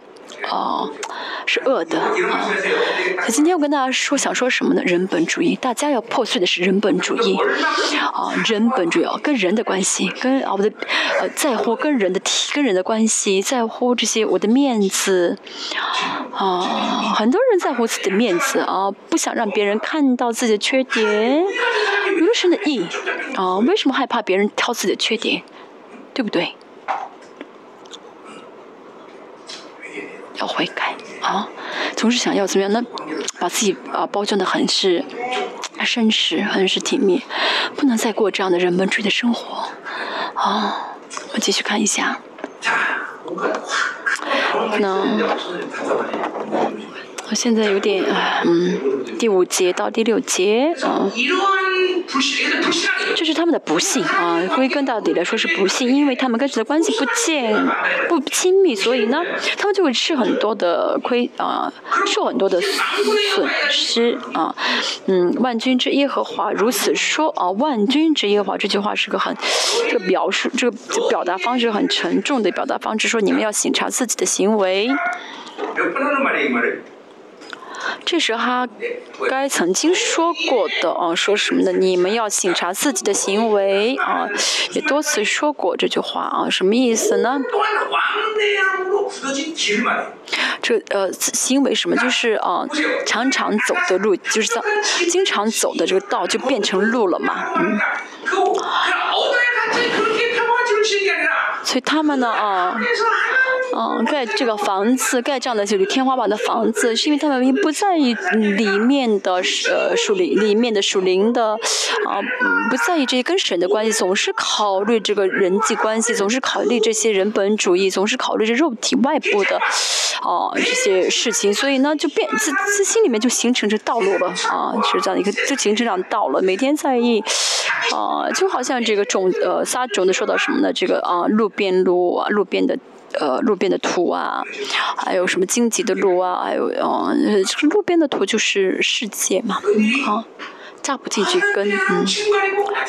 啊，是恶的啊。可今天我跟大家说，想说什么呢？人本主义，大家要破碎的是人本主义啊，人本主义啊，跟人的关系，跟啊我的呃在乎跟人的体跟人的关系，在乎这些我的面子啊，很多人在乎自己的面子啊，不想让别人看到自己的缺点，有神的意啊，为什么害怕别人挑自己的缺点，对不对？要悔改啊！总是想要怎么样呢？把自己啊包装的很是绅士，很是体面，不能再过这样的人本主义的生活啊！我继续看一下，现在有点嗯，第五节到第六节啊。这是他们的不幸啊，归根到底来说是不幸，因为他们跟神的关系不见不亲密，所以呢，他们就会吃很多的亏啊，受很多的损失啊。嗯，万军之耶和华如此说啊，万军之耶和华这句话是个很这个表述，这个表达方式很沉重的表达方式，说你们要审查自己的行为。这是哈该曾经说过的啊，说什么呢？你们要审查自己的行为啊，也多次说过这句话啊，什么意思呢？这呃，行为什么？就是啊，常常走的路，就是在经常走的这个道，就变成路了嘛。嗯。所以他们呢啊。嗯，盖这个房子，盖这样的就是天花板的房子，是因为他们不在意里面的呃树林里面的树林的啊，不在意这些跟神的关系，总是考虑这个人际关系，总是考虑这些人本主义，总是考虑这肉体外部的啊这些事情，所以呢，就变自自心里面就形成这道路了啊，是这样一个就形成这样道了，每天在意啊，就好像这个种呃撒种的说到什么呢？这个啊路边路啊路边的。呃，路边的土啊，还有什么荆棘的路啊，还有呃，就是路边的土就是世界嘛，啊，扎不进去根，嗯。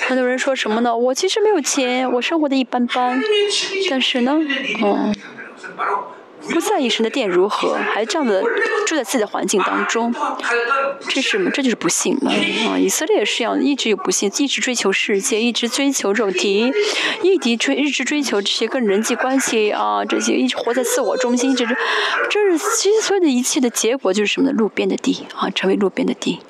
很多人说什么呢？我其实没有钱，我生活的一般般，但是呢，嗯。不在意神的殿如何，还这样的住在自己的环境当中，这是什么？这就是不幸嘛！啊，以色列也是这样，一直有不幸，一直追求世界，一直追求肉体，一直追，一直追求这些跟人际关系啊，这些一直活在自我中心，这是，这是其实所有的一切的结果就是什么呢？路边的地啊，成为路边的地。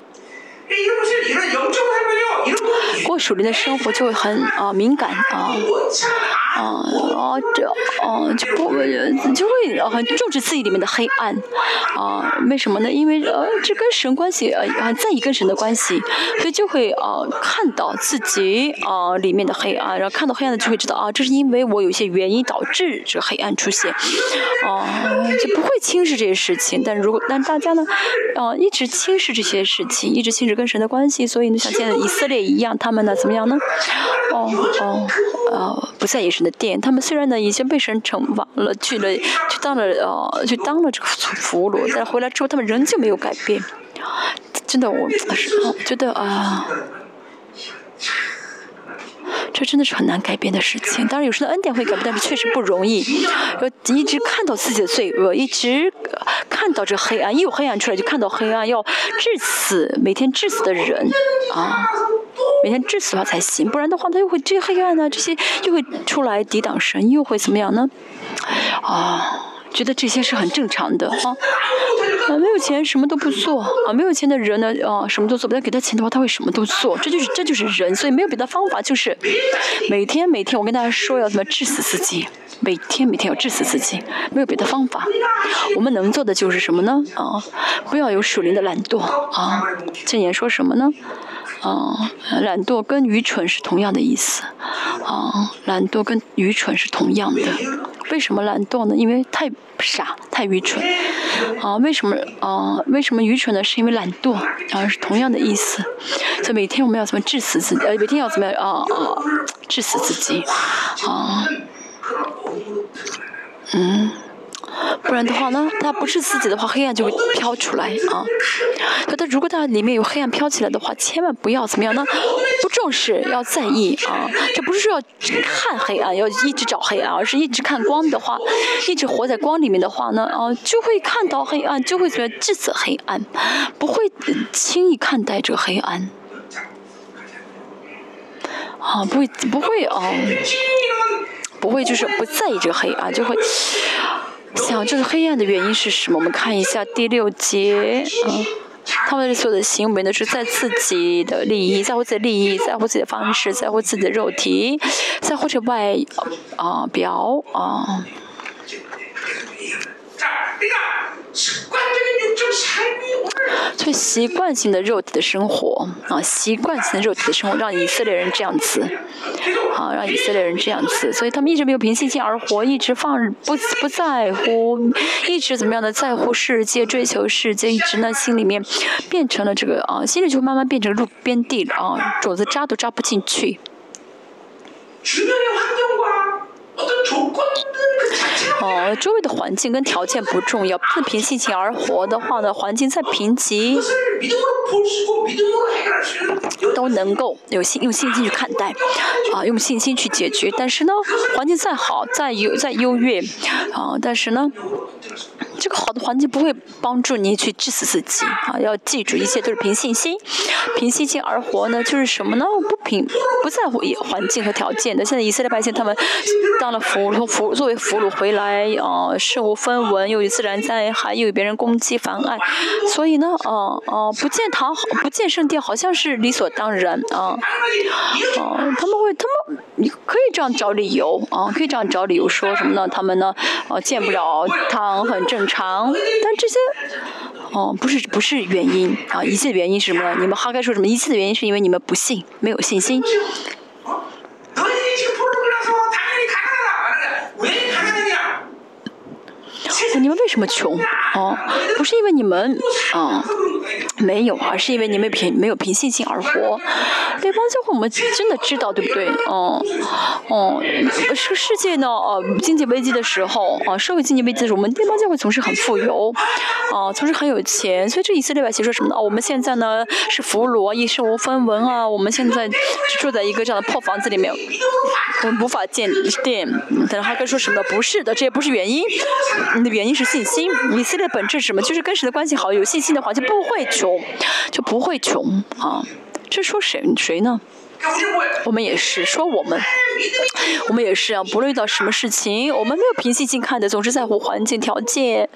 过属灵的生活就会很啊敏感啊啊啊这啊就不就会很重视自己里面的黑暗啊为什么呢？因为呃这跟神关系呃很在意跟神的关系，所以就会啊看到自己啊里面的黑暗，然后看到黑暗的就会知道啊这是因为我有一些原因导致这黑暗出现啊就不会轻视这些事情。但如果但大家呢啊一直轻视这些事情，一直轻视跟神的关系，所以呢像现在以色列一样，他们呢怎么样呢？哦哦呃不在意神的殿，他们虽然呢已经被神惩罚了，去了去当了呃去当了这个俘虏，但回来之后他们仍旧没有改变。真的，我是觉得啊。这真的是很难改变的事情。当然，有时候恩典会改变，但是确实不容易。要一直看到自己的罪恶，一直看到这黑暗，一有黑暗出来就看到黑暗，要致死，每天致死的人啊，每天致死的话才行，不然的话他又会这黑暗呢，这些又会出来抵挡神，又会怎么样呢？啊。觉得这些是很正常的啊，啊，没有钱什么都不做啊，没有钱的人呢啊，什么都做不。但给他钱的话，他会什么都做，这就是这就是人，所以没有别的方法，就是每天每天我跟大家说要怎么治死自己，每天每天要治死自己，没有别的方法。我们能做的就是什么呢？啊，不要有属灵的懒惰啊。这言说什么呢？啊，懒惰跟愚蠢是同样的意思啊，懒惰跟愚蠢是同样的。为什么懒惰呢？因为太傻，太愚蠢。啊，为什么啊？为什么愚蠢呢？是因为懒惰啊，是同样的意思。所以每天我们要怎么治死自己？呃，每天要怎么样啊啊？治死自己啊？嗯。不然的话呢，他不是自己的话，黑暗就会飘出来啊。可他如果他里面有黑暗飘起来的话，千万不要怎么样呢？不重视，要在意啊。这不是说要看黑暗，要一直找黑暗，而是一直看光的话，一直活在光里面的话呢，啊，就会看到黑暗，就会觉得制止黑暗，不会轻易看待这个黑暗。啊，不会，不会啊，不会，就是不在意这个黑暗，就会想这个黑暗的原因是什么？我们看一下第六节，嗯，他们所有的行为呢是在自己的利益，在乎自己的利益，在乎自己的方式，在乎自己的肉体，在乎这外啊表啊。所以习惯性的肉体的生活啊，习惯性的肉体的生活，让以色列人这样子，啊，让以色列人这样子，所以他们一直没有凭信心而活，一直放不不在乎，一直怎么样的在乎世界，追求世界，一直呢心里面变成了这个啊，心里就慢慢变成路边地了啊，种子扎都扎不进去。哦，周围的环境跟条件不重要，自凭性情而活的话呢，环境再贫瘠，都能够有信用信心去看待，啊，用信心去解决。但是呢，环境再好，再优再优越，啊，但是呢。这个好的环境不会帮助你去致死自己啊！要记住，一切都是凭信心，凭信心而活呢，就是什么呢？不凭不在乎环境和条件的。现在以色列百姓他们当了俘虏，俘作为俘虏回来啊，身无分文，又有自然灾害，又有别人攻击妨碍，所以呢，啊啊，不见堂，不见圣殿，好像是理所当然啊啊！他们会，他们你可以这样找理由啊，可以这样找理由说什么呢？他们呢，啊，见不了堂，很正常。但这些，哦，不是不是原因啊，一切原因是什么呢？你们哈该说什么？一切的原因是因为你们不信，没有信心。你们为什么穷？哦，不是因为你们，啊，没有，而是因为你们凭没有凭信心而活。对方教会我们真的知道，对不对？哦，哦，这个世界呢，呃，经济危机的时候，啊，社会经济危机的时候，我们地方教会总是很富有，啊，总是很有钱。所以这以色列百姓说什么呢？我们现在呢是俘虏，一身无分文啊，我们现在住在一个这样的破房子里面，我们无法建店。但是哈哥说什么？不是的，这也不是原因，你的原因是信心。以色列本质是什么？就是跟神的关系好，有信心的话就不会穷，就不会穷啊。这说谁谁呢？我们也是说我们，我们也是啊。不论遇到什么事情，我们没有平心静看的，总是在乎环境条件。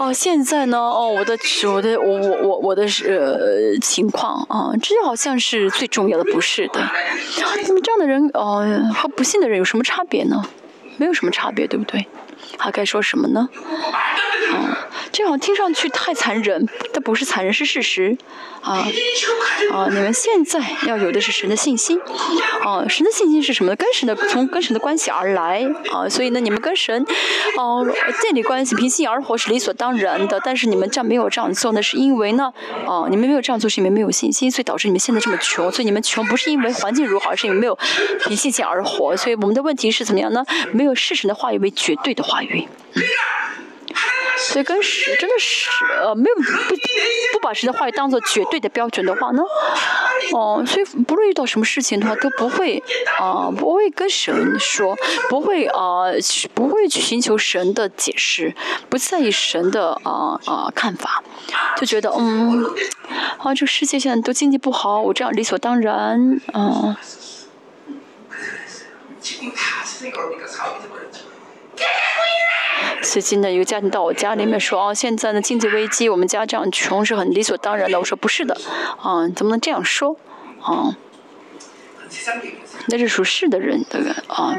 哦，现在呢？哦，我的我的我我我我的是情况啊，这好像是最重要的，不是的。那么这样的人，呃，和不幸的人有什么差别呢？没有什么差别，对不对？他该说什么呢？嗯，这样听上去太残忍，但不是残忍，是事实。啊啊！你们现在要有的是神的信心。啊，神的信心是什么呢？跟神的从跟神的关系而来。啊，所以呢，你们跟神，哦，建立关系，平心而活是理所当然的。但是你们这样没有这样做呢，是因为呢，啊，你们没有这样做是因为没有信心，所以导致你们现在这么穷。所以你们穷不是因为环境如何，而是因为没有凭信心而活。所以我们的问题是怎么样呢？没有事神的话语为绝对的话语。所以跟神真的是呃没有不不把神的话语当做绝对的标准的话呢，哦，所以不论遇到什么事情的话都不会啊不会跟神说，不会啊不会去寻求神的解释，不在意神的啊啊看法，就觉得嗯啊这个世界现在都经济不好，我这样理所当然啊。最近呢，一个家庭到我家里面说：“哦，现在的经济危机，我们家这样穷是很理所当然的。”我说：“不是的，啊，怎么能这样说？啊，那是属世的人的人啊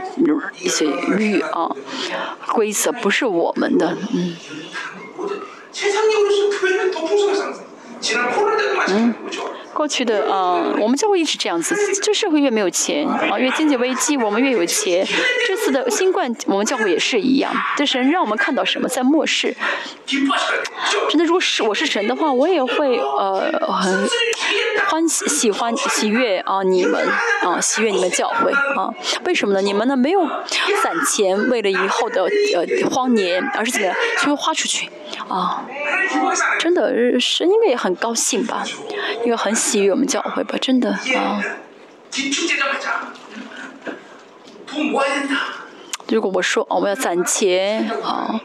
一些欲啊规则，不是我们的，嗯。”嗯。过去的啊，我们教会一直这样子。这社会越没有钱啊，越经济危机，我们越有钱。这次的新冠，我们教会也是一样。这神让我们看到什么，在末世。真的，如果是我是神的话，我也会呃很欢喜喜欢喜悦啊你们啊喜悦你们教会啊。为什么呢？你们呢没有攒钱为了以后的呃荒年，而是怎么样，就会花出去啊。真的，神应该也很高兴吧，因为很。喜悦我们教会吧，真的啊。如果我说哦，我们要攒钱啊，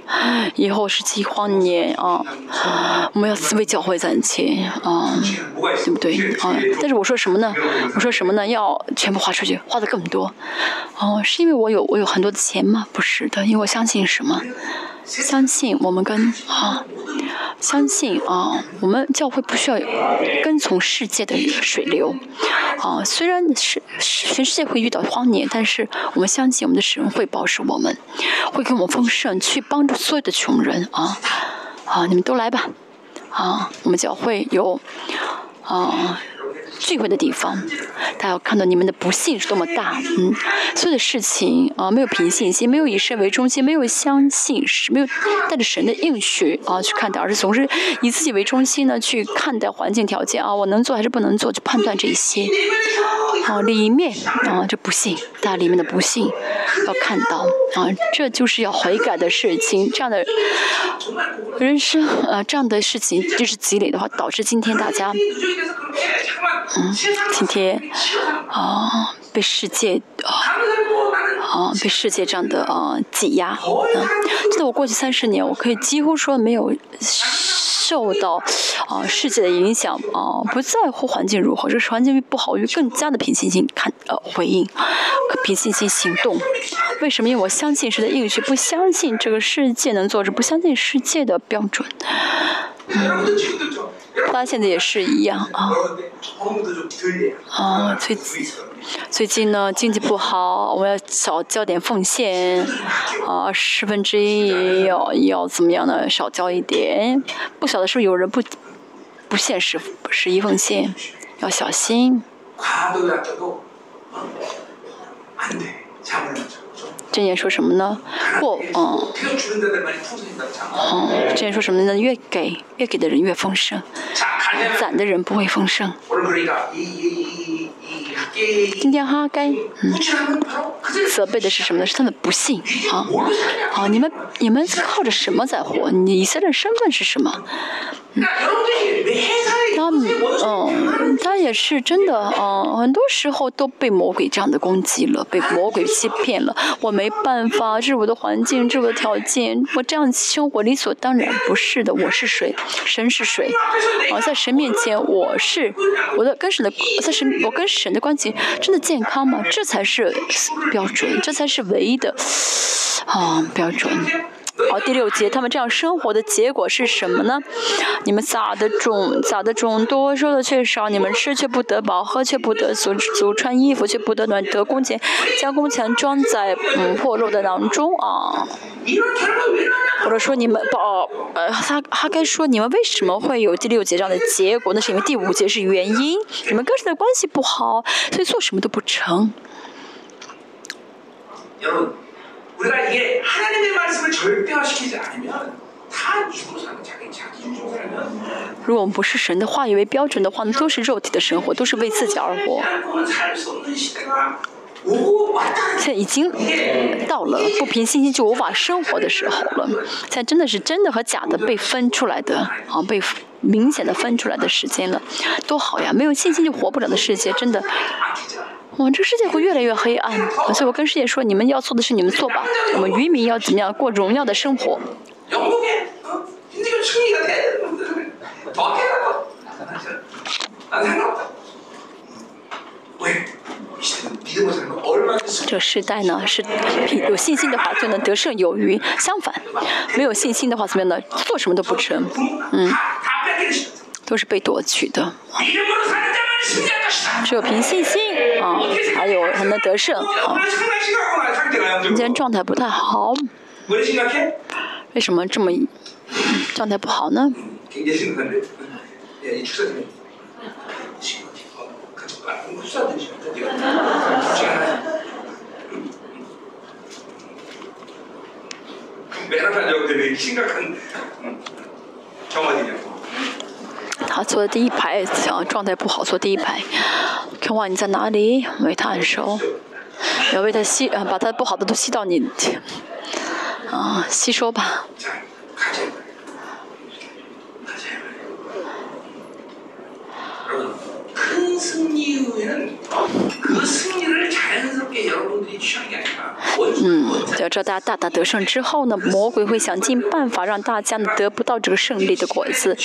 以后是饥荒年啊，我们要为教会攒钱啊，对不对啊？但是我说什么呢？我说什么呢？要全部花出去，花的更多。哦，是因为我有我有很多的钱吗？不是的，因为我相信什么？相信我们跟啊，相信啊，我们教会不需要跟从世界的水流啊。虽然是全世界会遇到荒年，但是我们相信我们的神会保守我们，会给我们丰盛，去帮助所有的穷人啊啊！你们都来吧啊！我们教会有啊。聚会的地方，大家要看到你们的不幸是多么大，嗯，所有的事情啊，没有凭信心，没有以神为中心，没有相信是没有带着神的应许啊去看待，而是总是以自己为中心呢去看待环境条件啊，我能做还是不能做，去判断这一些，啊，里面啊这不幸，大家里面的不幸要看到啊，这就是要悔改的事情，这样的人生啊，这样的事情就是积累的话，导致今天大家。嗯，今天啊，被世界啊啊，被世界这样的啊挤压。嗯，记得我过去三十年，我可以几乎说没有受到啊世界的影响啊，不在乎环境如何，这是环境不好，就更加的凭信心看呃回应，凭信心行动。为什么？因为我相信神的应许，不相信这个世界能做，着，不相信世界的标准。嗯。大家现在也是一样啊，啊，最最近呢经济不好，我们要少交点奉献，啊，十分之一要要怎么样呢？少交一点，不晓得是不是有人不不现实十一奉献，要小心。这言说什么呢？过，嗯，嗯，这言说什么呢？越给越给的人越丰盛，攒的人不会丰盛。今天哈该，嗯，责备的是什么呢？是他们不信，啊，啊，你们你们靠着什么在活？你以色列身份是什么？他，嗯，他也是真的，嗯，很多时候都被魔鬼这样的攻击了，被魔鬼欺骗了。我没办法，这是我的环境，这是我的条件，我这样生活理所当然，不是的。我是谁？神是谁？啊，在神面前，我是我的跟神的，在神，我跟神的关系真的健康吗？这才是标准，这才是唯一的啊标准。好，第六节，他们这样生活的结果是什么呢？你们撒的种，撒的种多，收的却少。你们吃却不得饱，喝却不得足，足穿衣服却不得暖，得工钱，将工钱装在嗯破漏的囊中啊。或者说你们不，呃，他他该说你们为什么会有第六节这样的结果？那是因为第五节是原因，你们跟神的关系不好，所以做什么都不成。如果我们不是神的话语为标准的话，那都是肉体的生活，都是为自己而活。现在已经到了不凭信心就无法生活的时候了。现在真的是真的和假的被分出来的啊，被明显的分出来的时间了，多好呀！没有信心就活不了的世界，真的。哇，这个世界会越来越黑暗，所以我跟世界说：你们要做的是你们做吧，我们渔民要怎么样过荣耀的生活？这时代呢，是有信心的话就能得胜有余；相反，没有信心的话怎么样呢？做什么都不成，嗯，都是被夺取的。只有凭信心啊，还有才能得胜啊。今天状态不太好，为什么这么状态不好呢？他坐在第一排，啊，状态不好，坐第一排。听话你在哪里？为他很熟，要为他吸，把他不好的都吸到你，啊，吸收吧。嗯，要知道大家大大得胜之后呢，魔鬼会想尽办法让大家呢得不到这个胜利的果子。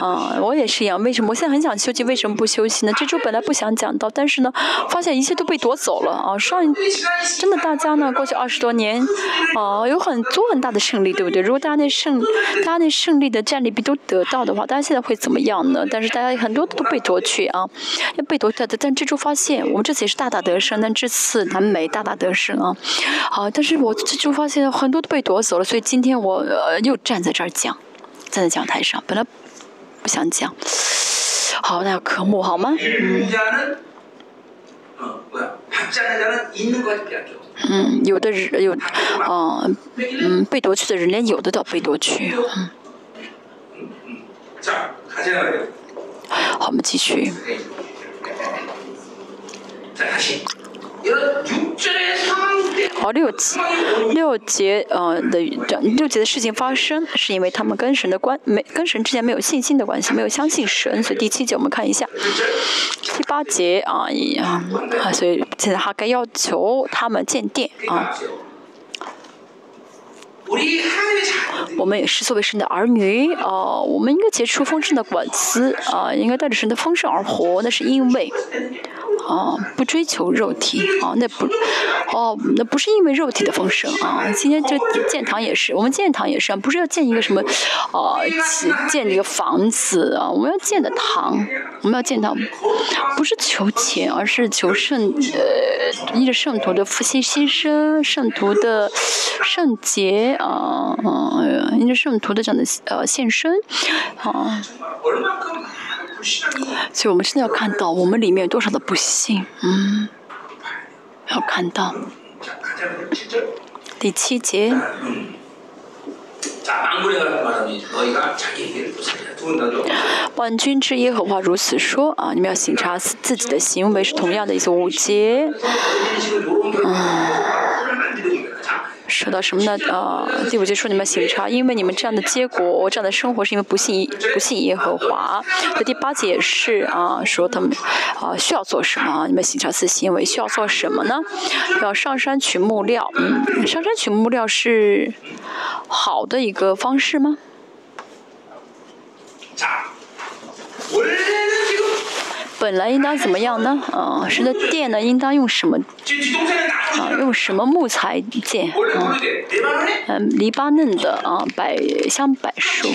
啊，我也是一样。为什么我现在很想休息？为什么不休息呢？这周本来不想讲到，但是呢，发现一切都被夺走了啊！上一真的大家呢，过去二十多年，啊，有很多很大的胜利，对不对？如果大家那胜，大家那胜利的战利品都得到的话，大家现在会怎么样呢？但是大家很多都被夺去啊，要被夺掉的。但这周发现，我们这次也是大大得胜，但这次南美大大得胜啊！好，但是我这周发现很多都被夺走了，所以今天我呃又站在这儿讲，站在讲台上，本来不想讲。好，那科目好吗？嗯，有的人有，嗯嗯，被夺去的人连有的都要被夺去。我们继续。好，六节六节呃的六节的事情发生，是因为他们跟神的关没跟神之间没有信心的关系，没有相信神。所以第七节我们看一下，第八节啊啊，所以现在哈该要求他们建殿啊。我们也是作为神的儿女啊，我们应该结出丰盛的果子啊，应该带着神的丰盛而活，那是因为。哦，不追求肉体，哦，那不，哦，那不是因为肉体的丰盛啊。今天就建堂也是，我们建堂也是，不是要建一个什么，呃，建一个房子啊。我们要建的堂，我们要建堂，不是求钱，而是求圣，呃，依着圣徒的复兴新生，圣徒的圣洁啊，嗯，依着圣徒的这样的呃献身，啊。所以我们真的要看到我们里面有多少的不幸，嗯，要看到第七节。万军之耶和华如此说啊！你们要审查自己的行为是同样的一思五节，嗯。说到什么呢？呃，第五节说你们行差，因为你们这样的结果，这样的生活是因为不信不信耶和华。那第八节是啊，说他们啊需要做什么？你们行差次行为需要做什么呢？要上山取木料。嗯，上山取木料是好的一个方式吗？本来应当怎么样呢？啊，神的殿呢，应当用什么？啊，用什么木材建？啊，嗯，黎巴嫩的啊，百香柏树。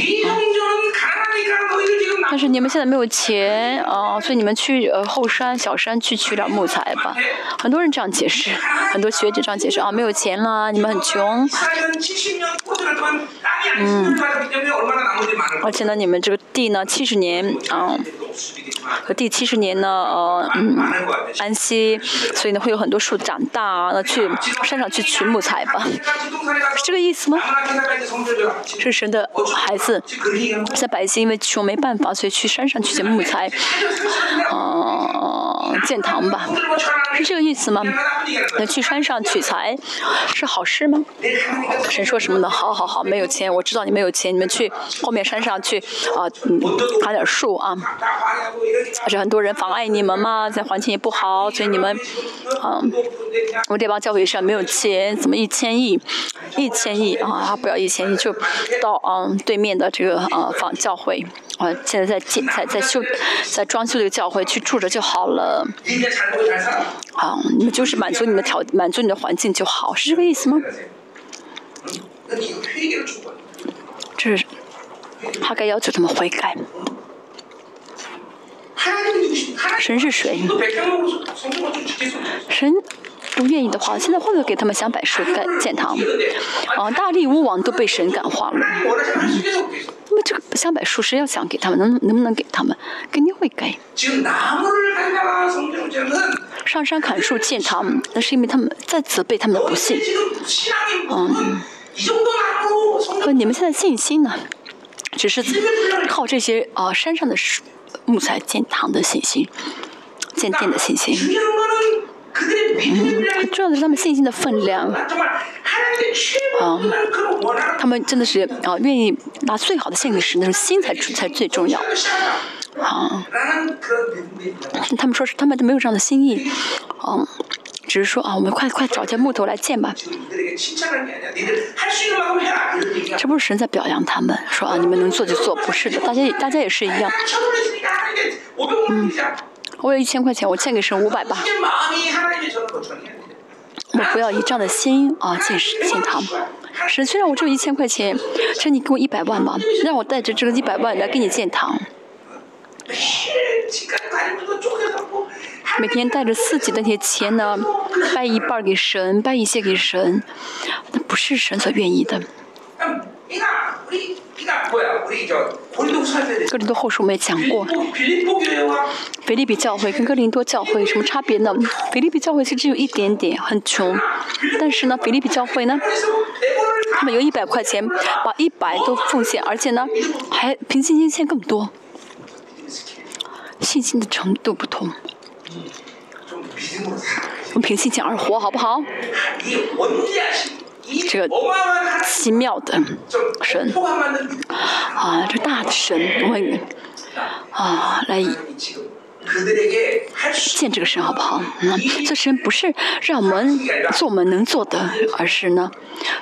但是你们现在没有钱啊，所以你们去呃后山小山去取点木材吧。很多人这样解释，很多学者这样解释啊，没有钱了，你们很穷。嗯，而且呢，你们这个地呢，七十年啊。和第七十年呢，呃，嗯，安息，所以呢会有很多树长大，那去山上去取木材吧，是这个意思吗？是神的孩子，在百姓因为穷没办法，所以去山上去捡木材，呃，建堂吧，是这个意思吗？那去山上取材是好事吗？神说什么呢？好好好，没有钱，我知道你没有钱，你们去后面山上去啊，嗯，砍点树啊。而且很多人妨碍你们嘛，在环境也不好，所以你们，嗯，我们这帮教会上没有钱，怎么一千亿，一千亿啊，不要一千亿，就到嗯对面的这个啊房教会，啊现在在建在在修在装修这个教会去住着就好了，啊，你们就是满足你们条满足你的环境就好，是这个意思吗？这是他该要求他们悔改。神是谁？神不愿意的话，现在会不会给他们想百树盖建堂？啊，大力巫王都被神感化了。那么这个香柏树谁要想给他们，能能不能给他们？肯定会给。上山砍树建堂，那是因为他们在责备他们的不幸。嗯。和你们现在信心呢？只是靠这些啊山上的树。木材建堂的信心，建殿的信心，嗯，很重要的是他们信心的分量，啊，他们真的是啊，愿意拿最好的献给神，那种心才才最重要。啊，他们说是他们都没有这样的心意，嗯，只是说啊，我们快快找件木头来建吧。这不是神在表扬他们，说啊，你们能做就做，不是的，大家也大家也是一样。嗯，我有一千块钱，我献给神五百吧。我不要以这样的心啊建建堂。神虽然我只有一千块钱，请你给我一百万吧，让我带着这个一百万来给你建堂。每天带着自己的那些钱呢，掰一半给神，掰一些给神，那不是神所愿意的。哥林多后书我们也讲过，菲利比教会跟哥林多教会有什么差别呢？菲利比教会其实只有一点点，很穷，但是呢，菲利比教会呢，他们有一百块钱，把一百都奉献，而且呢，还凭信心献更多，信心的程度不同。我们凭信心而活，好不好？这个奇妙的神啊，这大的神，我啊来见这个神，好不好？嗯，这神不是让我们做我们能做的，而是呢，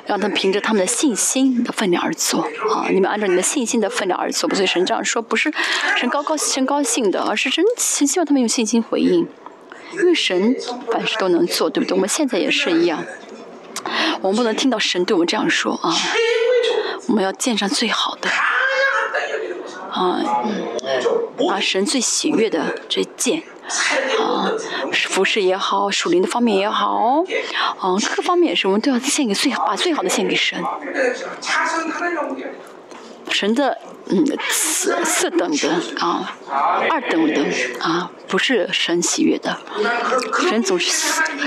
让他们凭着他们的信心的分量而做啊！你们按照你们信心的分量而做，不是神这样说，不是神高高神高兴的，而是真希望他们用信心回应，因为神凡事都能做，对不对？我们现在也是一样。我们不能听到神对我们这样说啊！我们要见上最好的啊，把神最喜悦的这见啊，服饰也好，属灵的方面也好，啊，各个方面也是，我们都要献给最好把最好的献给神。神的嗯四四等的啊，二等的啊，不是神喜悦的。神总是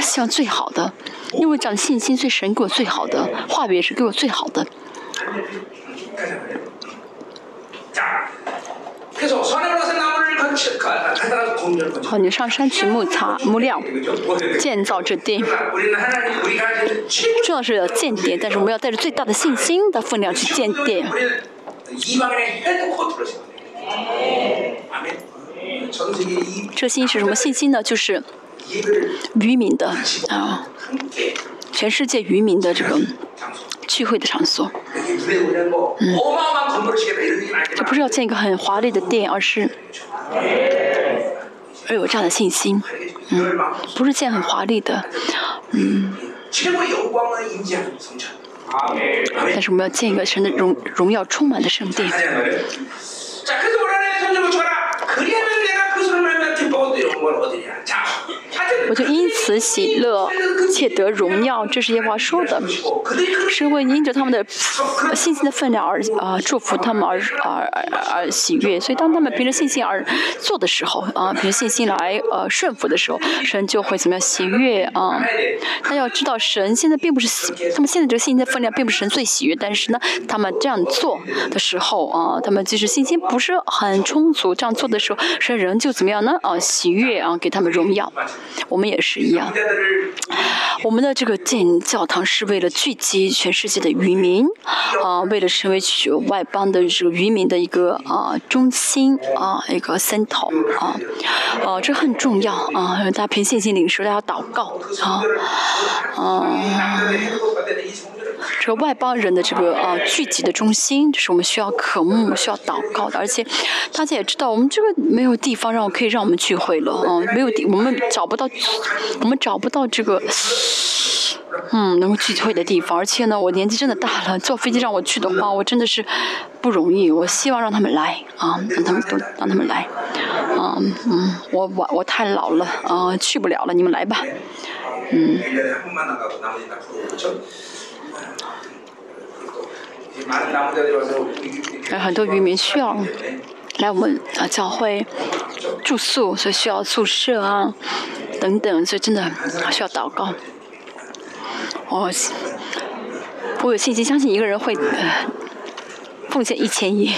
希望最好的，因为这样的信心，所以神给我最好的话语也是给我最好的。好，你上山去木擦木料，建造这殿。重要是要建殿，但是我们要带着最大的信心的分量去建殿。这信是什么信心呢？就是渔民的啊，全世界渔民的这个聚会的场所。嗯，这不是要建一个很华丽的殿，而是而有这样的信心。嗯，不是建很华丽的，嗯。但是我们要建一个神的荣荣耀充满的圣殿。我就因此喜乐，且得荣耀，这是耶和华说的。是为因着他们的信心的分量而啊祝福他们而而而而喜悦。所以当他们凭着信心而做的时候啊，凭着信心来呃顺服的时候，神就会怎么样喜悦啊？他要知道神现在并不是他们现在这个信心的分量并不是神最喜悦，但是呢，他们这样做的时候啊，他们即使信心不是很充足，这样做的时候，神仍旧怎么样呢？啊，喜悦啊，给他们荣耀。我们也是一样，我们的这个建教堂是为了聚集全世界的渔民，啊，为了成为外邦的这个渔民的一个啊中心啊一个 center 啊，啊，这很重要啊，大家凭信心领受，大家祷告啊，啊。这个外邦人的这个啊聚集的中心，就是我们需要渴慕、需要祷告的。而且大家也知道，我们这个没有地方让我可以让我们聚会了啊，没有地，我们找不到，我们找不到这个嗯能够聚会的地方。而且呢，我年纪真的大了，坐飞机让我去的话，我真的是不容易。我希望让他们来啊，让他们都让他们来啊嗯，我我我太老了啊，去不了了，你们来吧，嗯。有很多渔民需要来我们啊教会住宿，所以需要宿舍啊等等，所以真的需要祷告。我我有信心相信一个人会奉献一千亿，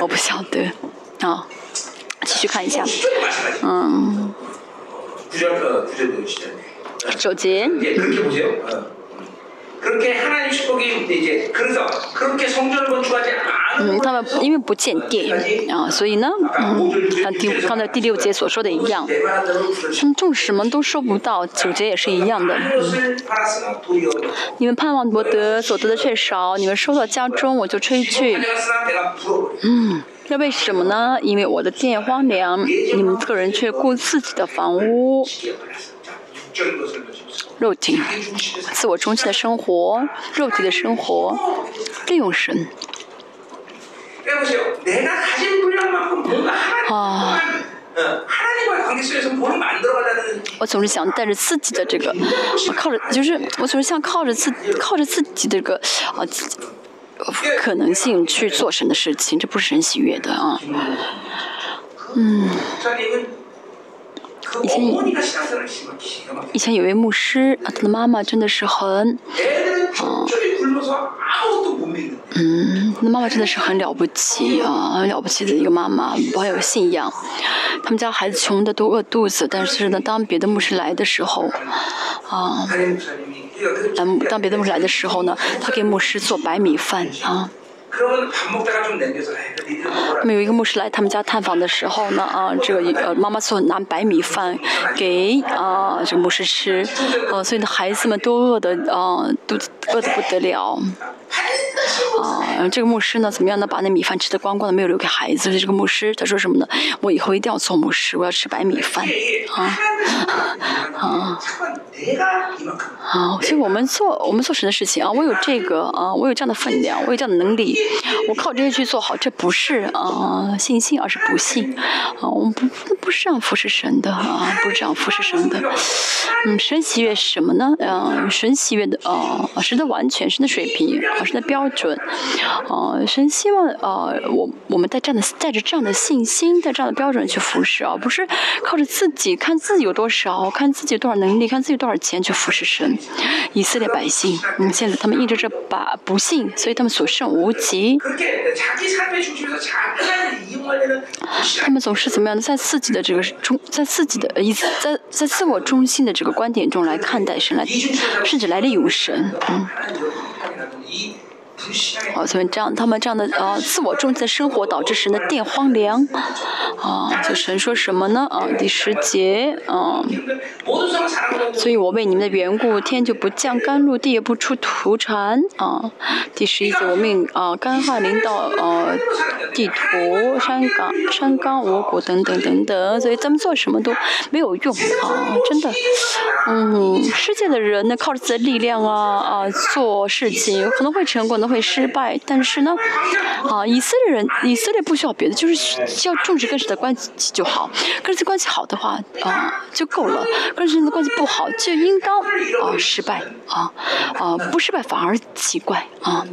我不晓得。啊，继续看一下，嗯，九节。嗯，他们因为不见殿啊，所以呢，嗯，像第刚才第六节所说的一样，他们种什么都收不到，九节也是一样的。嗯，你们盼望博得所得的却少，你们收到家中我就吹去。嗯，那为什么呢？因为我的殿荒凉，你们个人却顾自己的房屋。肉体，自我中心的生活，肉体的生活，利用神。啊。我总是想带着自己的这个，靠着就是我总是想靠着自靠着自己的这个啊可能性去做神的事情，这不是神喜悦的啊。嗯。以前，以前有位牧师，他的妈妈真的是很，啊，嗯，他的妈妈真的是很了不起啊，很了不起的一个妈妈，很有信仰。他们家孩子穷的都饿肚子，但是呢，当别的牧师来的时候，啊，当当别的牧师来的时候呢，他给牧师做白米饭啊。那么有一个牧师来他们家探访的时候呢，啊，这个呃妈妈做拿白米饭给啊这个牧师吃，呃，所以呢孩子们都饿的啊都饿的不得了。啊，这个牧师呢，怎么样呢？把那米饭吃的光光的，没有留给孩子。这个牧师他说什么呢？我以后一定要做牧师，我要吃白米饭。啊 啊啊！所以我们做我们做神的事情啊，我有这个啊，我有这样的分量，我有这样的能力，我靠这些去做好，这不是啊信心，而是不信啊。我们不不是这样服侍神的啊，不是这样服侍神的。嗯，神喜悦什么呢？嗯，神喜悦的啊，神的完全，神的水平。神的标准，呃，神希望啊，我我们带这样的带着这样的信心，带这样的标准去服侍啊，不是靠着自己看自己有多少，看自己多少能力，看自己多少钱去服侍神。以色列百姓，嗯，现在他们一直是把不幸，所以他们所剩无几。他们总是怎么样的，在自己的这个中，在自己的意思，在在自我中心的这个观点中来看待神，来甚至来利用神，嗯。哦，所以这样，他们这样的呃自我中心的生活导致神的电荒凉，啊，就神说什么呢？啊，第十节，啊，所以我为你们的缘故，天就不降甘露，地也不出土产，啊，第十一节，我命啊干旱临到呃地图、山岗、山冈、五谷等等等等，所以咱们做什么都没有用啊，真的，嗯，世界的人呢，靠着自己的力量啊啊做事情，可能会成功，能会。失败，但是呢，啊，以色列人，以色列不需要别的，就是需要重视跟神的关系就好，跟神关系好的话，啊，就够了。跟神的关系不好，就应当啊失败，啊，啊不失败反而奇怪，啊，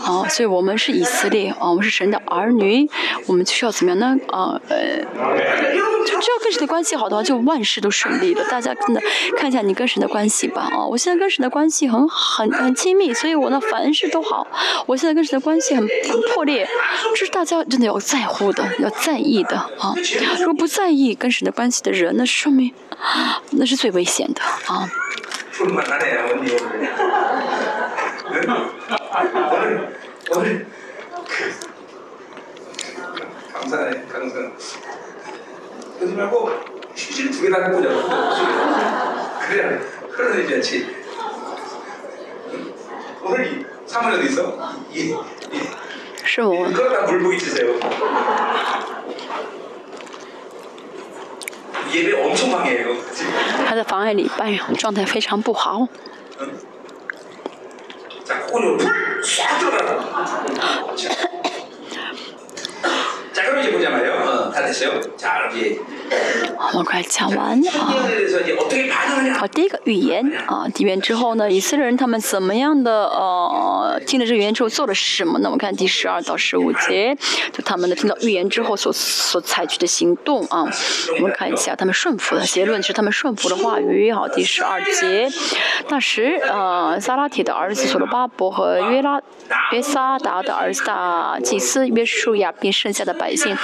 啊，所以我们是以色列，啊，我们是神的儿女，我们就需要怎么样呢？啊，呃，就只要跟神的关系好的话，就万事都顺利了。大家真的看一下你跟神的关系吧，啊，我现在跟神的关系很很很亲密，所以我呢凡事都好。我现在跟谁的关系很很破裂，这是大家真的要在乎的，要在意的啊！如果不在意跟谁的关系的人，那说明那是最危险的啊！是我。他在妨碍里扮演，状态非常不好。我快讲完啊！好，第一个语言啊，语言之后呢，以色列人他们怎么样的呃，听了这语言之后做了什么？呢？我们看第十二到十五节，就他们的听到预言之后所所采取的行动啊，我们看一下他们顺服的结论是他们顺服的话语。好，第十二节，那时呃，撒拉铁的儿子所罗巴伯和约拉约撒达的儿子大祭司约书亚并剩下的百百姓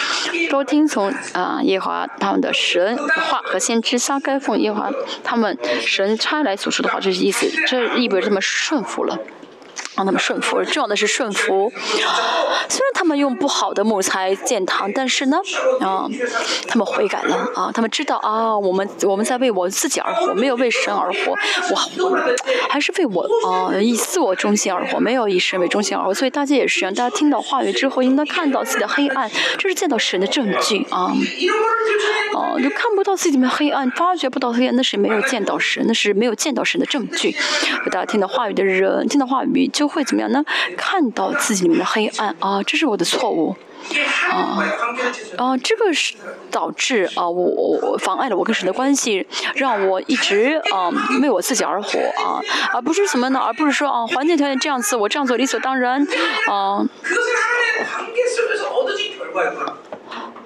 都听从啊耶和华他。们的神话和先知撒该奉耶和华他们神差来所说的话，这是意思，这意味着他们顺服了。让他们顺服，重要的是顺服。虽然他们用不好的木材建堂，但是呢，啊，他们悔改了啊，他们知道啊，我们我们在为我自己而活，没有为神而活，我还是为我啊以自我中心而活，没有以神为中心而活。所以大家也是一样，大家听到话语之后，应该看到自己的黑暗，这是见到神的证据啊。哦，就看不到自己的黑暗，发觉不到黑暗，那是没有见到神，那是没有见到神的证据。大家听到话语的人，听到话语就。就会怎么样呢？看到自己里面的黑暗啊，这是我的错误啊啊，这个是导致啊，我我妨碍了我跟神的关系，让我一直啊为我自己而活啊，而不是什么呢？而不是说啊，环境条件这样子，我这样做理所当然啊。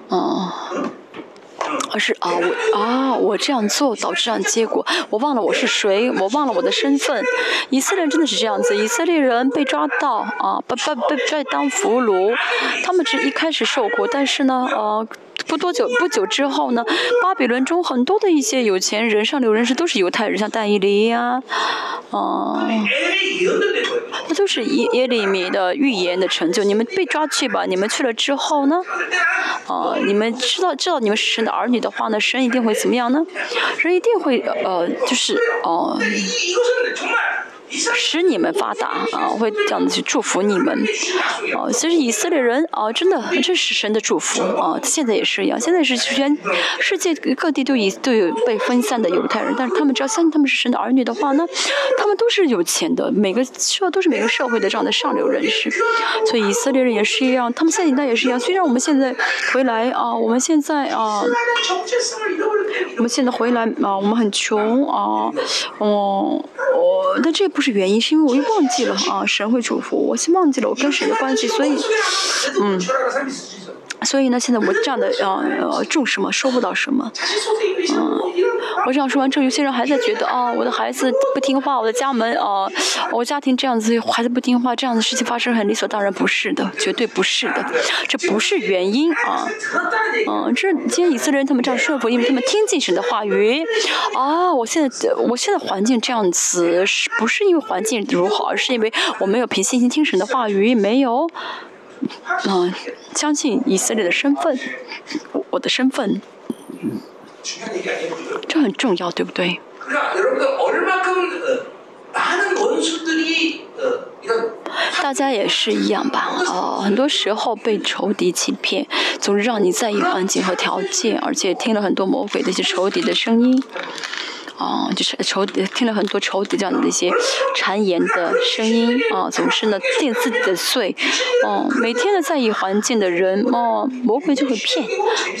嗯。而是啊，我啊，我这样做导致这样结果，我忘了我是谁，我忘了我的身份。以色列人真的是这样子，以色列人被抓到啊，被被被被当俘虏，他们是一开始受苦，但是呢，呃。不多久，不久之后呢，巴比伦中很多的一些有钱人、上流人士都是犹太人，像但以理呀，啊，那都是耶耶利米的预言的成就。你们被抓去吧，你们去了之后呢，啊，你们知道知道你们是神的儿女的话呢，神一定会怎么样呢？神一定会呃，就是哦。使你们发达啊！会这样子去祝福你们，啊，其实以色列人啊，真的这是神的祝福啊！现在也是一样，现在是全世界各地都以都有被分散的犹太人，但是他们只要相信他们是神的儿女的话呢，他们都是有钱的，每个社都是每个社会的这样的上流人士，所以以色列人也是一样，他们现在也是一样。虽然我们现在回来啊，我们现在啊，我们现在回来啊，我们很穷啊，哦，我但这。不是原因，是因为我又忘记了啊！神会祝福我，是忘记了我跟神的关系，所以，嗯。所以呢，现在我这样的呃呃种什么收不到什么，嗯，我这样说完之后，有些人还在觉得啊，我的孩子不听话，我的家门啊，我家庭这样子，孩子不听话，这样的事情发生很理所当然，不是的，绝对不是的，这不是原因啊，嗯，这今天以色列人他们这样说服，因为他们听进神的话语，啊，我现在我现在环境这样子，是不是因为环境如何，而是因为我没有凭信心听神的话语，没有。嗯，相信以色列的身份，我的身份，这很重要，对不对？大家也是一样吧？哦，很多时候被仇敌欺骗，总是让你在意环境和条件，而且听了很多魔鬼的一些仇敌的声音。啊，就是仇听了很多仇敌这样的一些谗言的声音啊，总是呢定自己的罪，哦，每天呢在意环境的人，哦，魔鬼就会骗，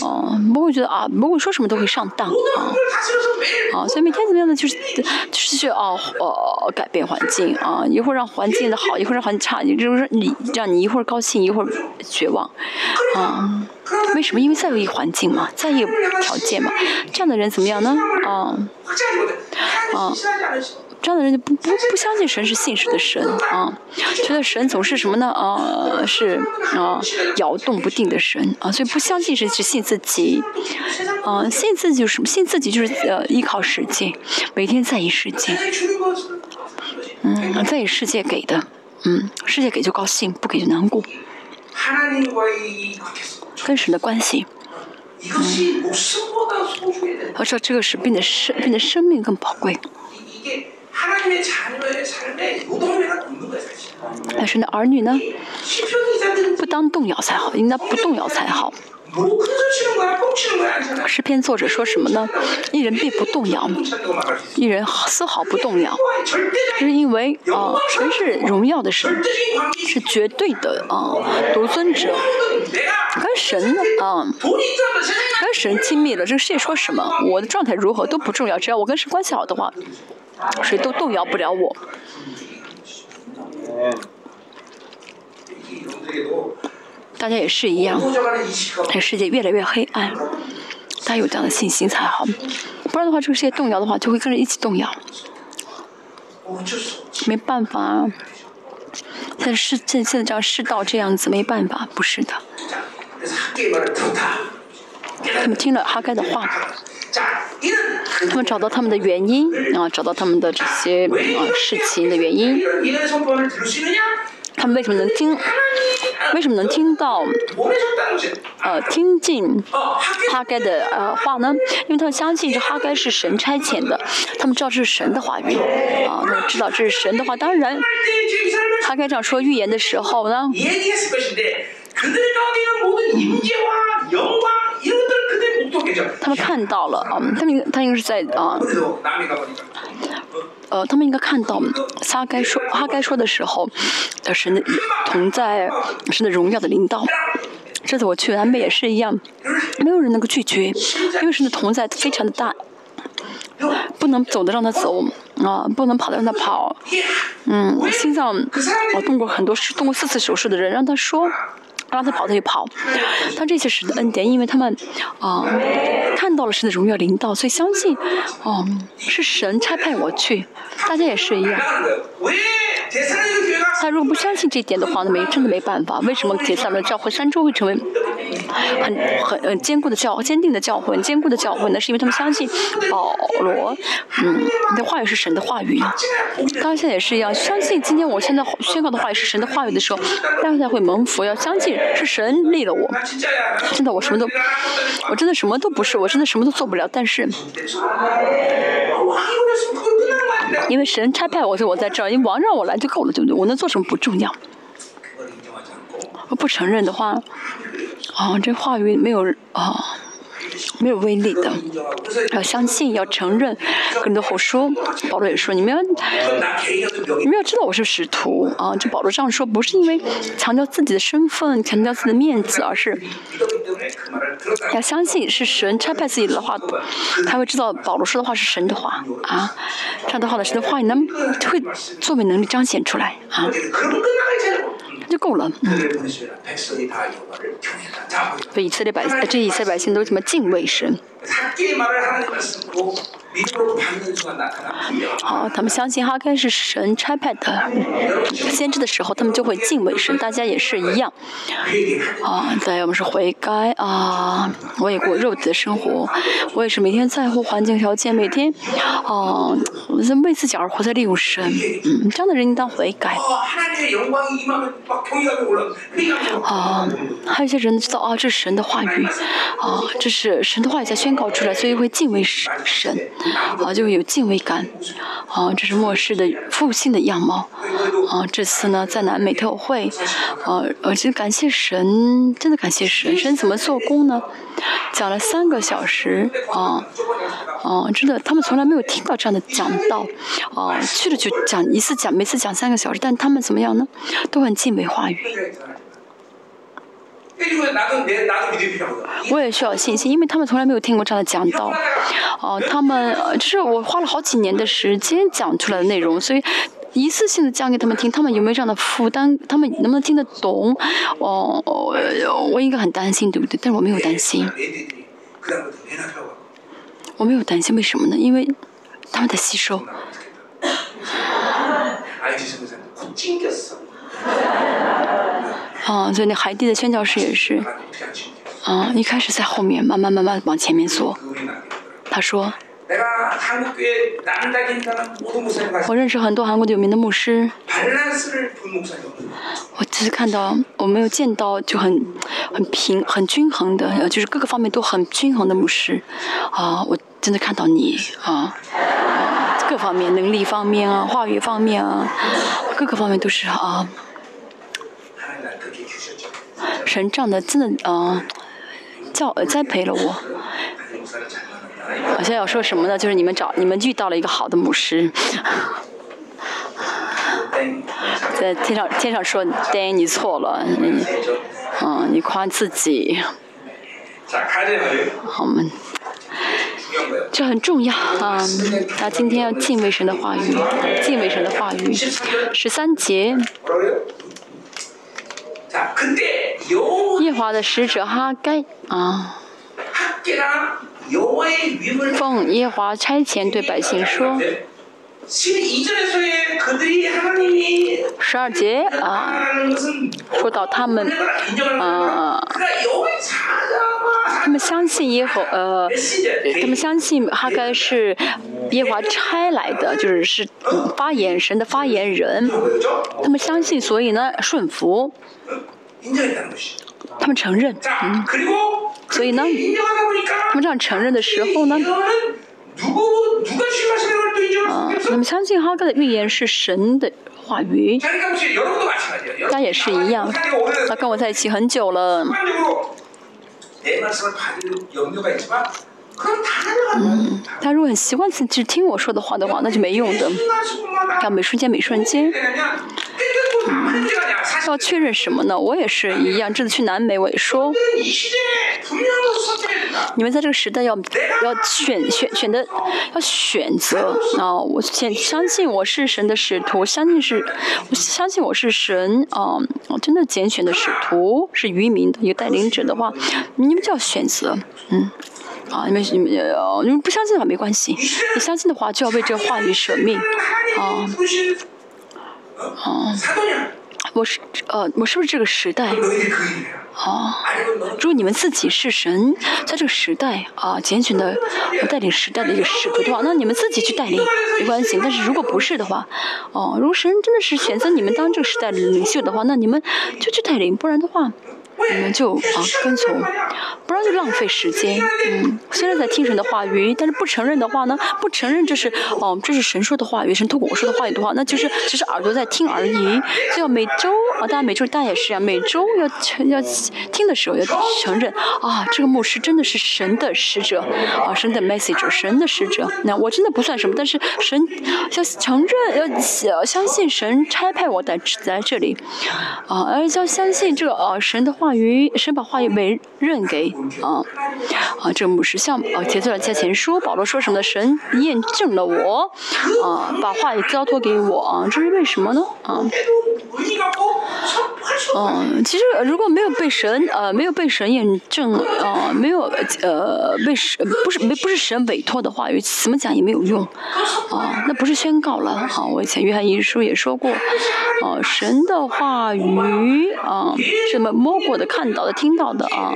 哦，魔鬼觉得啊，魔鬼说什么都会上当啊，啊，所以每天怎么样呢？就是就是去啊，呃，改变环境啊，一会儿让环境的好，一会儿让环境差，你就是你让你一会儿高兴，一会儿绝望，啊。为什么？因为在意环境嘛，在意条件嘛，这样的人怎么样呢？啊，啊，这样的人就不不不相信神是信实的神啊，觉得神总是什么呢？啊，是啊，摇动不定的神啊，所以不相信神是信自己，啊，信自己就是什么？信自己就是呃依靠世界，每天在意世界，嗯，在意世界给的，嗯，世界给就高兴，不给就难过。跟神的关系，嗯，我说这个是比你的生命更宝贵。但是呢，儿女呢，不当动摇才好，应该不动摇才好。诗篇作者说什么呢？一人必不动摇，一人丝毫不动摇，就是因为啊，神是荣耀的神，是绝对的啊，独尊者。跟神呢啊，跟神亲密了，这个世界说什么，我的状态如何都不重要，只要我跟神关系好的话，谁都动摇不了我。大家也是一样，这世界越来越黑暗，大家有这样的信心才好，不然的话，这个世界动摇的话，就会跟着一起动摇。没办法，现在世现现在这样世道这样子，没办法，不是的。他们听了哈该的话，他们找到他们的原因啊，找到他们的这些啊事情的原因。他们为什么能听？为什么能听到？呃，听进哈该的呃话呢？因为他们相信这哈该是神差遣的，他们知道这是神的话语啊，他们知道这是神的话。当然，哈该这样说预言的时候呢？他们看到了啊，他们他应该是在啊。呃，他们应该看到撒该说哈该说的时候，的神的同在，神的荣耀的领导。这次我去南北也是一样，没有人能够拒绝，因为神的同在非常的大，不能走的让他走啊，不能跑的让他跑。嗯，心脏我动过很多动过四次手术的人，让他说。让他跑他就跑，但这些神的恩典，因为他们啊看到了神的荣耀领导，所以相信哦是神差派我去，大家也是一样。他如果不相信这一点的话，那没真的没办法。为什么解散了教会三周会成为很很呃坚固的教坚定的教会坚固的教会呢？是因为他们相信保罗嗯的话语是神的话语。刚刚现在也是一样，相信今天我现在宣告的话语是神的话语的时候，大家才会蒙福。要相信是神立了我，真的我什么都我真的什么都不是，我真的什么都做不了，但是。因为神差派我，所以我在这儿。因为王让我来就够了，对不对？我能做什么不重要。我不承认的话，啊，这话语没有啊。没有威力的，要相信，要承认。更多后说，保罗也说，你们要，你们要知道我是使徒啊。这保罗这样说，不是因为强调自己的身份，强调自己的面子，而是要相信是神差派自己的话，他会知道保罗说的话是神的话啊。这样的话呢，神的话你能会作为能力彰显出来啊。就够了。这以色列百这以色列百姓都什么敬畏神？好，他们相信哈该是神差派的先知的时候，他们就会敬畏神。大家也是一样。啊，对，我们是悔改啊！我也过肉体的生活，我也是每天在乎环境条件，每天啊，为自己而活在利用神。嗯，这样的人应当悔改。啊，还有些人知道啊，这是神的话语啊，这是神的话语在宣告出来，所以会敬畏神。啊，就会有敬畏感，啊，这是末世的复兴的样貌，啊，这次呢在南美特会，啊，我，真感谢神，真的感谢神，神怎么做工呢？讲了三个小时，啊，啊，真的，他们从来没有听到这样的讲道，啊，去了就讲一次讲，每次讲三个小时，但他们怎么样呢？都很敬畏话语。我也需要信心，因为他们从来没有听过这样的讲道，哦，他们就是我花了好几年的时间讲出来的内容，所以一次性的讲给他们听，他们有没有这样的负担？他们能不能听得懂？哦，我应该很担心，对不对？但是我没有担心，我没有担心，为什么呢？因为他们在吸收。啊，所以那海地的宣教士也是，啊，一开始在后面，慢慢慢慢往前面坐。他说，我认识很多韩国有名的牧师，我只是看到，我没有见到就很很平、很均衡的，就是各个方面都很均衡的牧师。啊，我真的看到你啊，各方面能力方面啊，话语方面啊，各个方面都是啊。神这样的真的啊，教栽培了我。我现在要说什么呢？就是你们找你们遇到了一个好的牧师，在天上天上说，丹你错了，你嗯你夸自己。好们，这很重要啊！那今天要敬畏神的话语，敬畏神的话语，十三节。耶华的使者哈该啊，奉耶华差遣对百姓说：十二节啊，说到他们啊，他们相信耶和呃，他们相信哈该是耶华差来的，就是是发言神的发言人。他们相信，所以呢顺服。他们承认，嗯，所以呢，他们这样承认的时候呢，啊，他们相信哈哥的预言是神的话语，他也是一样，他跟我在一起很久了。嗯，他如果很习惯性只听我说的话的话，那就没用的。要每瞬间每瞬间，要确认什么呢？我也是一样，这次去南美我也说，你们在这个时代要要选选选的要选择啊！我先相信我是神的使徒，相信是，我相信我是神啊！我真的拣选的使徒是渔民的一个带领者的话，你们就要选择，嗯。啊，你们你们不相信的话没关系，你相信的话就要为这个话语舍命，啊，啊，我是呃，我是不是这个时代？哦，如果你们自己是神，在这个时代啊，拣选的带领时代的一个使徒的话，那你们自己去带领没关系。但是如果不是的话，哦，如果神真的是选择你们当这个时代的领袖的话，那你们就去带领，不然的话。你们就啊跟从，不然就浪费时间。嗯，虽然在听神的话语，但是不承认的话呢？不承认这是哦，这是神说的话语，神透过我说的话语的话，那就是只是耳朵在听而已。就要每周啊，大家每周大家也是啊，每周要承要听的时候要承认啊，这个牧师真的是神的使者啊，神的 message，神的使者。那我真的不算什么，但是神要承认要相信神差派我在在这里啊，而要相信这个啊神的话。话语，神把话语委任给啊啊，这牧师像啊，提出了加前书，保罗说什么的？神验证了我啊，把话语交托给我啊，这是为什么呢？啊，嗯，其实如果没有被神呃没有被神验证啊，没有呃被神不是没不是神委托的话语，怎么讲也没有用啊，那不是宣告了啊？我以前约翰一书也说过啊，神的话语啊，什么摸过。的看到的、听到的啊，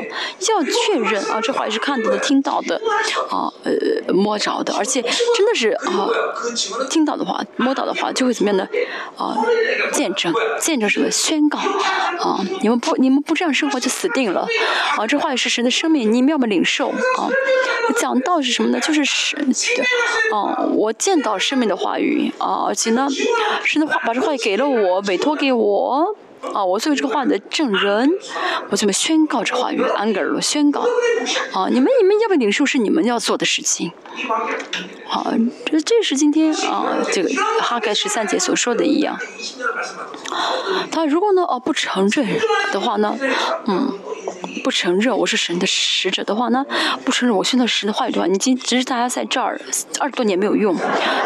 要确认啊，这话也是看到的、听到的啊，呃，摸着的，而且真的是啊，听到的话、摸到的话，就会怎么样呢？啊，见证、见证什么？宣告啊！你们不、你们不这样生活就死定了啊！这话语是神的生命，你们要么领受啊？讲道是什么呢？就是神的啊！我见到生命的话语啊，而且呢，神的话把这话语给了我，委托给我。啊，我作为这个话的证人，我这么宣告这话语，安格尔宣告。啊，你们你们要不领受是你们要做的事情。好，这这是今天啊，这个哈盖十三节所说的一样。他如果呢，哦不承认的话呢，嗯。不承认我是神的使者的话呢？不承认我宣告神的话语的话，你今只是大家在这儿二十多年没有用，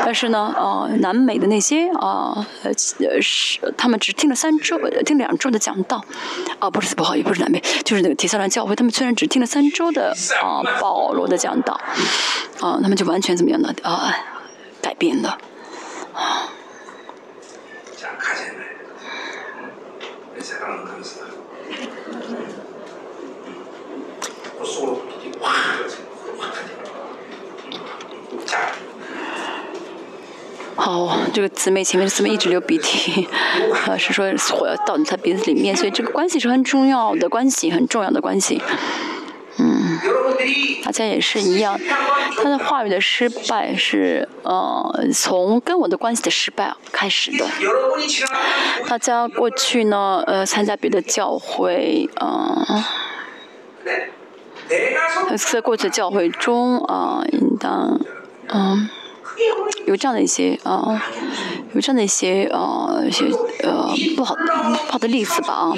但是呢，呃，南美的那些啊，呃，是他们只听了三周，听两周的讲道，啊，不是不好意思，不是南边，就是那个提萨兰教会，他们虽然只听了三周的啊保罗的讲道，啊，他们就完全怎么样呢？啊，改变了，啊。好，这个姊妹前面的姊妹一直流鼻涕，呃，是说火要到你她鼻子里面，所以这个关系是很重要的关系，很重要的关系。嗯，大家也是一样，他的话语的失败是呃从跟我的关系的失败开始的。大家过去呢，呃，参加别的教会，嗯。在过去的教会中啊，应当嗯有这样的一些啊，有这样的一些啊一些呃不好不好的例子吧啊。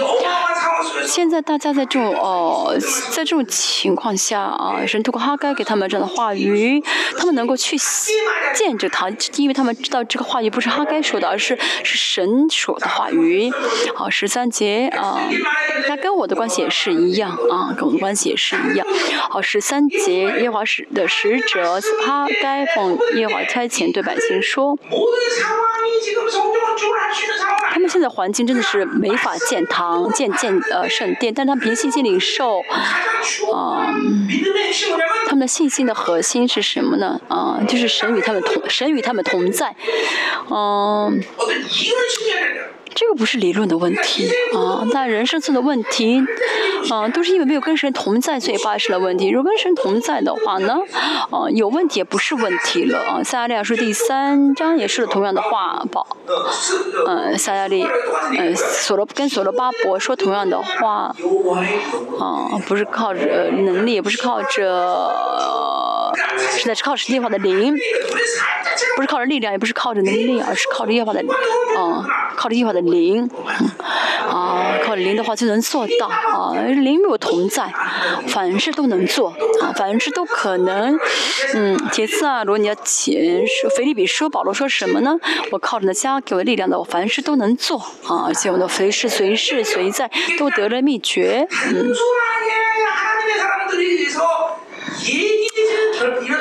现在大家在这种哦，在这种情况下啊，神通过哈该给他们这样的话语，他们能够去见着他，因为他们知道这个话语不是哈该说的，而是是神说的话语。好，十三节啊，他跟我的关系也是一样啊，跟我的关系也是一样。好，十三节，耶华使的使者哈该奉耶华差遣对百姓说，他们现现在环境真的是没法建堂、建建呃圣殿，但他们凭信心领受，啊，他们的信心的核心是什么呢？啊，就是神与他们同，神与他们同在，嗯。这个不是理论的问题啊，但人生中的问题，啊，都是因为没有跟神同在，所以发生了问题。如果跟神同在的话呢，啊，有问题也不是问题了啊。撒亚利亚书第三章也是同样的话，宝，嗯，撒亚利，嗯，索罗跟索罗巴伯说同样的话，啊，不是靠着能力，也不是靠着，是在是靠神计划的灵，不是靠着力量，也不是靠着能力，而是靠着耶和华的，啊，靠着耶和华的。灵，啊，靠灵的话就能做到啊，灵与我同在，凡事都能做啊，凡事都可能。嗯，其次啊，如果你要前说，腓利比说保罗说什么呢？我靠着那加给我力量的，我凡事都能做啊，而且我的随时随事随在都得了秘诀。嗯。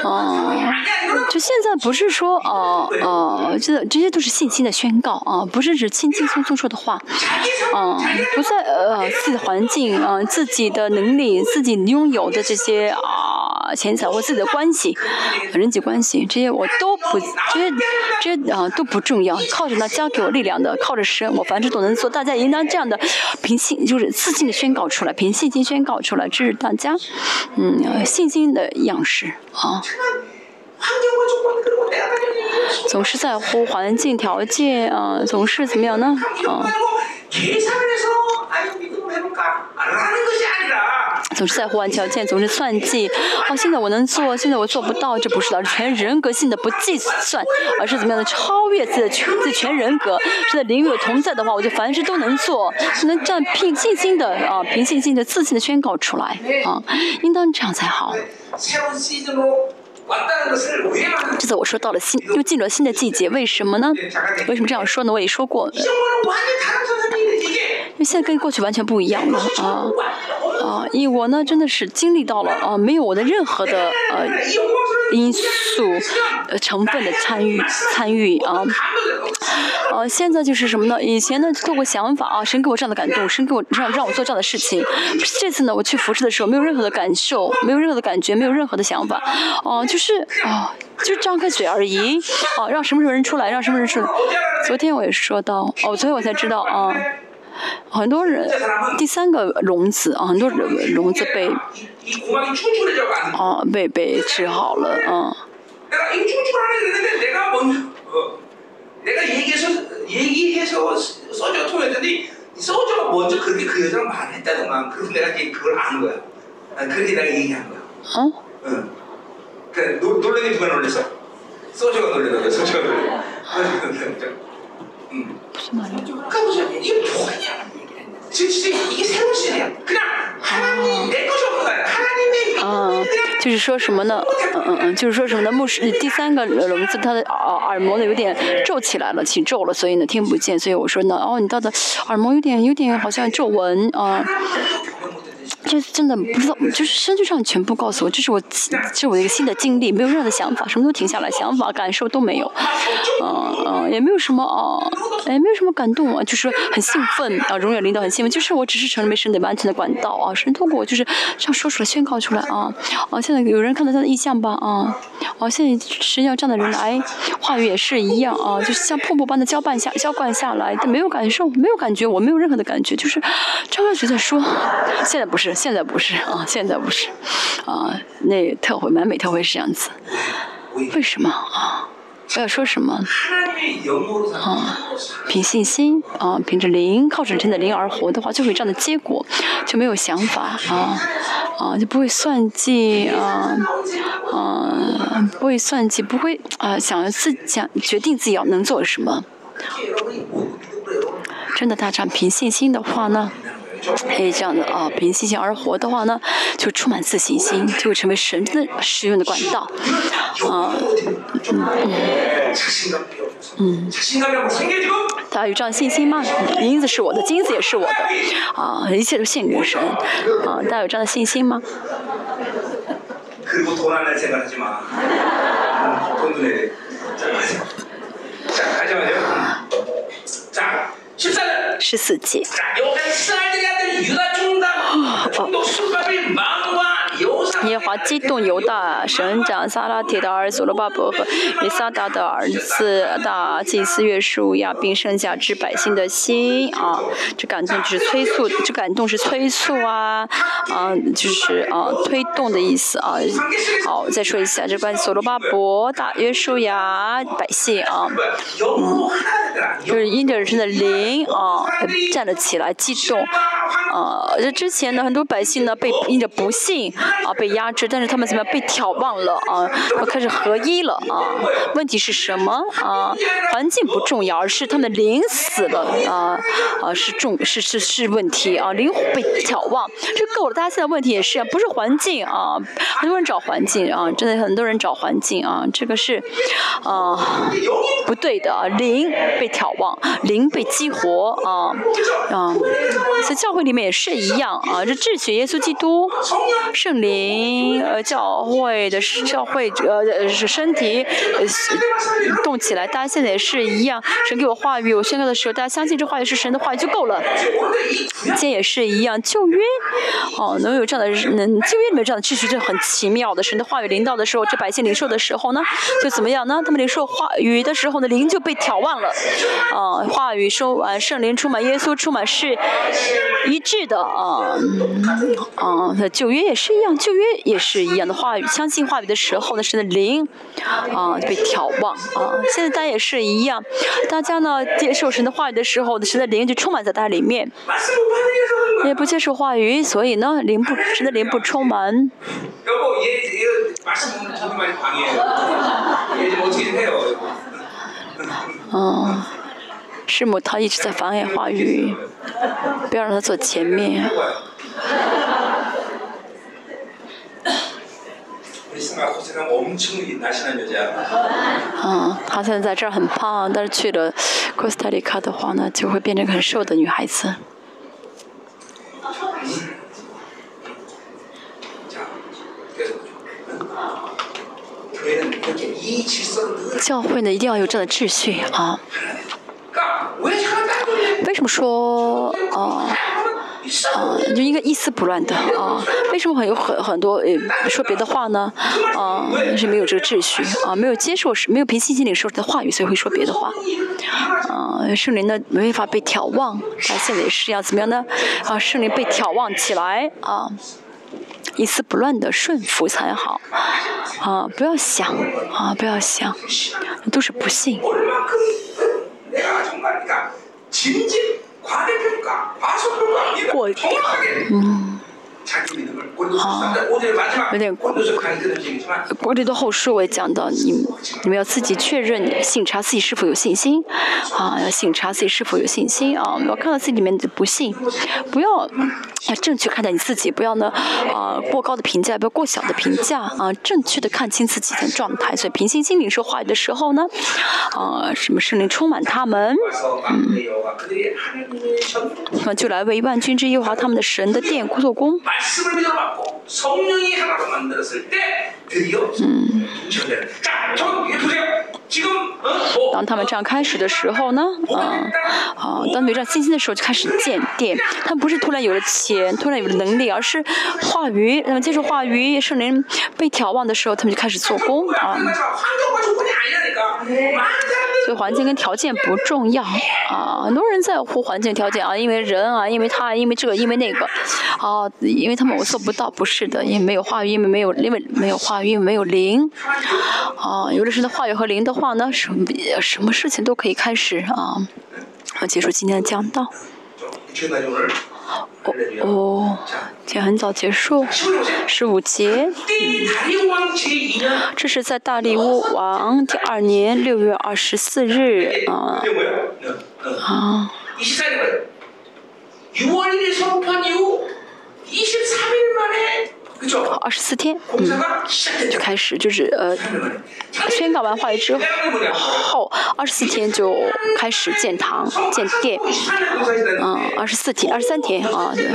哦，就现在不是说哦哦，这这些都是信心的宣告啊，不是指轻轻松松说的话，啊，不在呃自己的环境啊，自己的能力，自己拥有的这些啊钱财或自己的关系，人际关系这些我都不这些这些啊都不重要，靠着那加给我力量的，靠着神，我凡事都能做。大家应当这样的凭信就是自信的宣告出来，凭信心宣告出来，这是大家嗯信心的样式。啊，总是在乎环境条件啊，总是怎么样呢？啊，总是在乎环境条件，总是算计。啊，现在我能做，现在我做不到，这不是的，全人格性的不计算，而是怎么样的超越自己的全自全人格。是在灵有同在的话，我就凡事都能做，能这样凭信心的啊，凭信心的自信的宣告出来啊，应当这样才好。这次我说到了新，又进入了新的季节，为什么呢？为什么这样说呢？我也说过，因为现在跟过去完全不一样了啊啊！因为我呢，真的是经历到了啊，没有我的任何的呃因素呃成分的参与参与啊。呃，现在就是什么呢？以前呢，透过想法啊，神给我这样的感动，神给我让让我做这样的事情。这次呢，我去服侍的时候，没有任何的感受，没有任何的感觉，没有任何的想法，哦，就是啊，就张开嘴而已，哦，让什么什么人出来，让什么人出来。昨天我也说到，哦，昨天我才知道啊，很多人第三个笼子啊，很多笼子被啊被被治好了啊。 내가 얘기해서 얘기해서 소주가 통했더니 소주가 먼저 그렇게 그 여자랑 말했다더만 그래서 내가 그걸 아는 거야. 아, 그렇게 내가 얘기한 거야. 어? 응. 그 놀래긴 누가 놀랬어? 소주가 놀래던 소주가 놀래. 응. 무슨 말이야? 그러니까 이게 뭐냐? 진짜 이게 새로운 시대야. 그냥 하나님 내 것이 없는 거야. 하나님의 就是说什么呢？嗯嗯嗯，就是说什么呢？牧师第三个聋子，他的耳耳膜呢有点皱起来了，起皱了，所以呢听不见。所以我说呢，哦，你到的耳膜有点有点好像皱纹啊。 这真的不知道，就是身体上全部告诉我，这是我，这是我一个新的经历，没有任何的想法，什么都停下来，想法、感受都没有，嗯嗯，也没有什么啊，也没有什么感动啊，就是很兴奋啊，荣耀领导很兴奋，就是我只是成为神的完全的管道啊，神通过我就是这样说出来、宣告出来啊，啊，现在有人看到他的意象吧啊，啊，现在神要这样的人来，话语也是一样啊，就是像瀑布般的浇灌下、浇灌下来，但没有感受，没有感觉，我没有任何的感觉，就是张开嘴在说，现在不是。现在不是啊，现在不是，啊，那特会完美特会是这样子，为什么啊？我要说什么？啊，凭信心啊，凭着灵，靠着真的灵而活的话，就会这样的结果，就没有想法啊，啊，就不会算计啊，啊，不会算计，不会啊，想要自想决定自己要能做什么。真的，大家凭信心的话呢？可以这样的啊，凭信心而活的话呢，就充满自信心，就会成为神的使用的管道啊。嗯，嗯大家有这样信心吗？银子是我的，金子也是我的啊，一切都献给神啊。大家有这样的信心吗？十四节。耶华激动犹大省长撒拉铁的儿子罗巴伯和米萨达的儿子大祭司约书亚，并剩下之百姓的心啊，这感动就是催促，这感动是催促啊，啊，就是啊推动的意思啊。好，再说一下这关于所罗巴伯大约书亚百姓啊，嗯，就是因着人生的灵啊站了起来，激动啊。这之前呢，很多百姓呢被因着不幸啊被。压制，但是他们怎么样被挑旺了啊？开始合一了啊？问题是什么啊？环境不重要，而是他们灵死了啊啊是重是是是问题啊？灵被挑旺，这够了。大家现在问题也是，不是环境啊？很多人找环境啊，真的很多人找环境啊，这个是啊不对的啊。灵被挑旺，灵被激活啊啊，在教会里面也是一样啊。这智取耶稣基督圣灵。呃，教会的教会呃是身体呃动起来，大家现在也是一样。神给我话语，我宣告的时候，大家相信这话语是神的话语就够了。今天也是一样，旧约哦，能有这样的，能旧约里面这样的秩序就很奇妙的。神的话语临到的时候，这百姓领受的时候呢，就怎么样呢？他们领受话语的时候呢，灵就被挑旺了。啊，话语说完，圣灵充满，耶稣充满，是一致的啊啊。旧约也是一样，旧约。也是一样的话语，相信话语的时候呢，神的灵啊被挑旺啊。现在大家也是一样，大家呢接受神的话语的时候，神的灵就充满在大家里面。也不接受话语，所以呢灵不神的灵不充满。嗯，师母她一直在妨碍话语，不要让他坐前面。嗯，她现在在这儿很胖，但是去了哥斯达黎卡的话呢，就会变成很瘦的女孩子。教会呢，一定要有这样的秩序啊。为什么说啊？啊，就应该一丝不乱的啊！为什么会有很很多呃说别的话呢？啊，是没有这个秩序啊，没有接受没有凭信心领受的话语，所以会说别的话。啊，圣灵呢没法被眺望，他现在也是要怎么样呢？啊，圣灵被眺望起来啊，一丝不乱的顺服才好。啊，不要想啊，不要想，都是不幸。 과대평가, 과소평가입니다. 뭐 음. 好，有点过。过这段后书我也讲到，你你们要自己确认、信查自己是否有信心，啊，要信查自己是否有信心啊！要看到自己里面的不幸，不要要正确看待你自己，不要呢啊过高的评价，不要过小的评价啊，正确的看清自己的状态。所以平心静气说话语的时候呢，啊，什么圣灵充满他们，嗯，那就来为万军之耶和华他们的神的殿做工。 말씀을 믿어 받고 성령이 하나로 만들었을 때 드디어 음. 자, 저, 보세요. 当他们这样开始的时候呢，嗯，啊，当没这样信心的时候就开始建殿。他们不是突然有了钱，突然有了能力，而是话语，那么接受话语，圣灵被眺望的时候，他们就开始做工啊。所以环境跟条件不重要啊，很多人在乎环境条件啊，因为人啊，因为他，因为这个，因为那个，啊，因为他们我做不到，不是的，因为没有话语，因为没有，因为没有话语，因为没有灵，啊，有的是的话语和灵的话呢，什么什么事情都可以开始啊，好，结束今天的讲道。哦哦，今天很早结束，十五节。这是在大利乌王第二年六月二十四日啊啊。二十四天，嗯，就开始就是呃，宣告完话语之后，二十四天就开始建堂建殿，嗯，二十四天二十三天啊，对，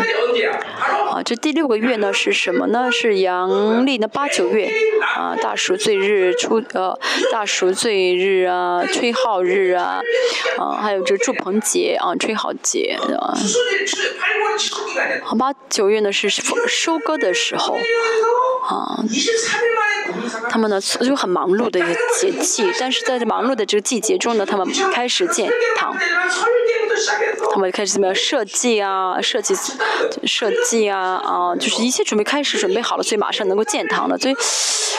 啊，这第六个月呢是什么呢？是阳历的八九月。啊，大暑罪日出呃，大暑罪日啊，吹号日啊，啊，还有这祝棚节啊，吹号节啊。好吧，九月呢是收割的时候，啊，他们呢就很忙碌的一个节气，但是在这忙碌的这个季节中呢，他们开始建堂，他们开始怎么样设计啊，设计设计啊，啊，就是一切准备开始准备好了，所以马上能够建堂了，所以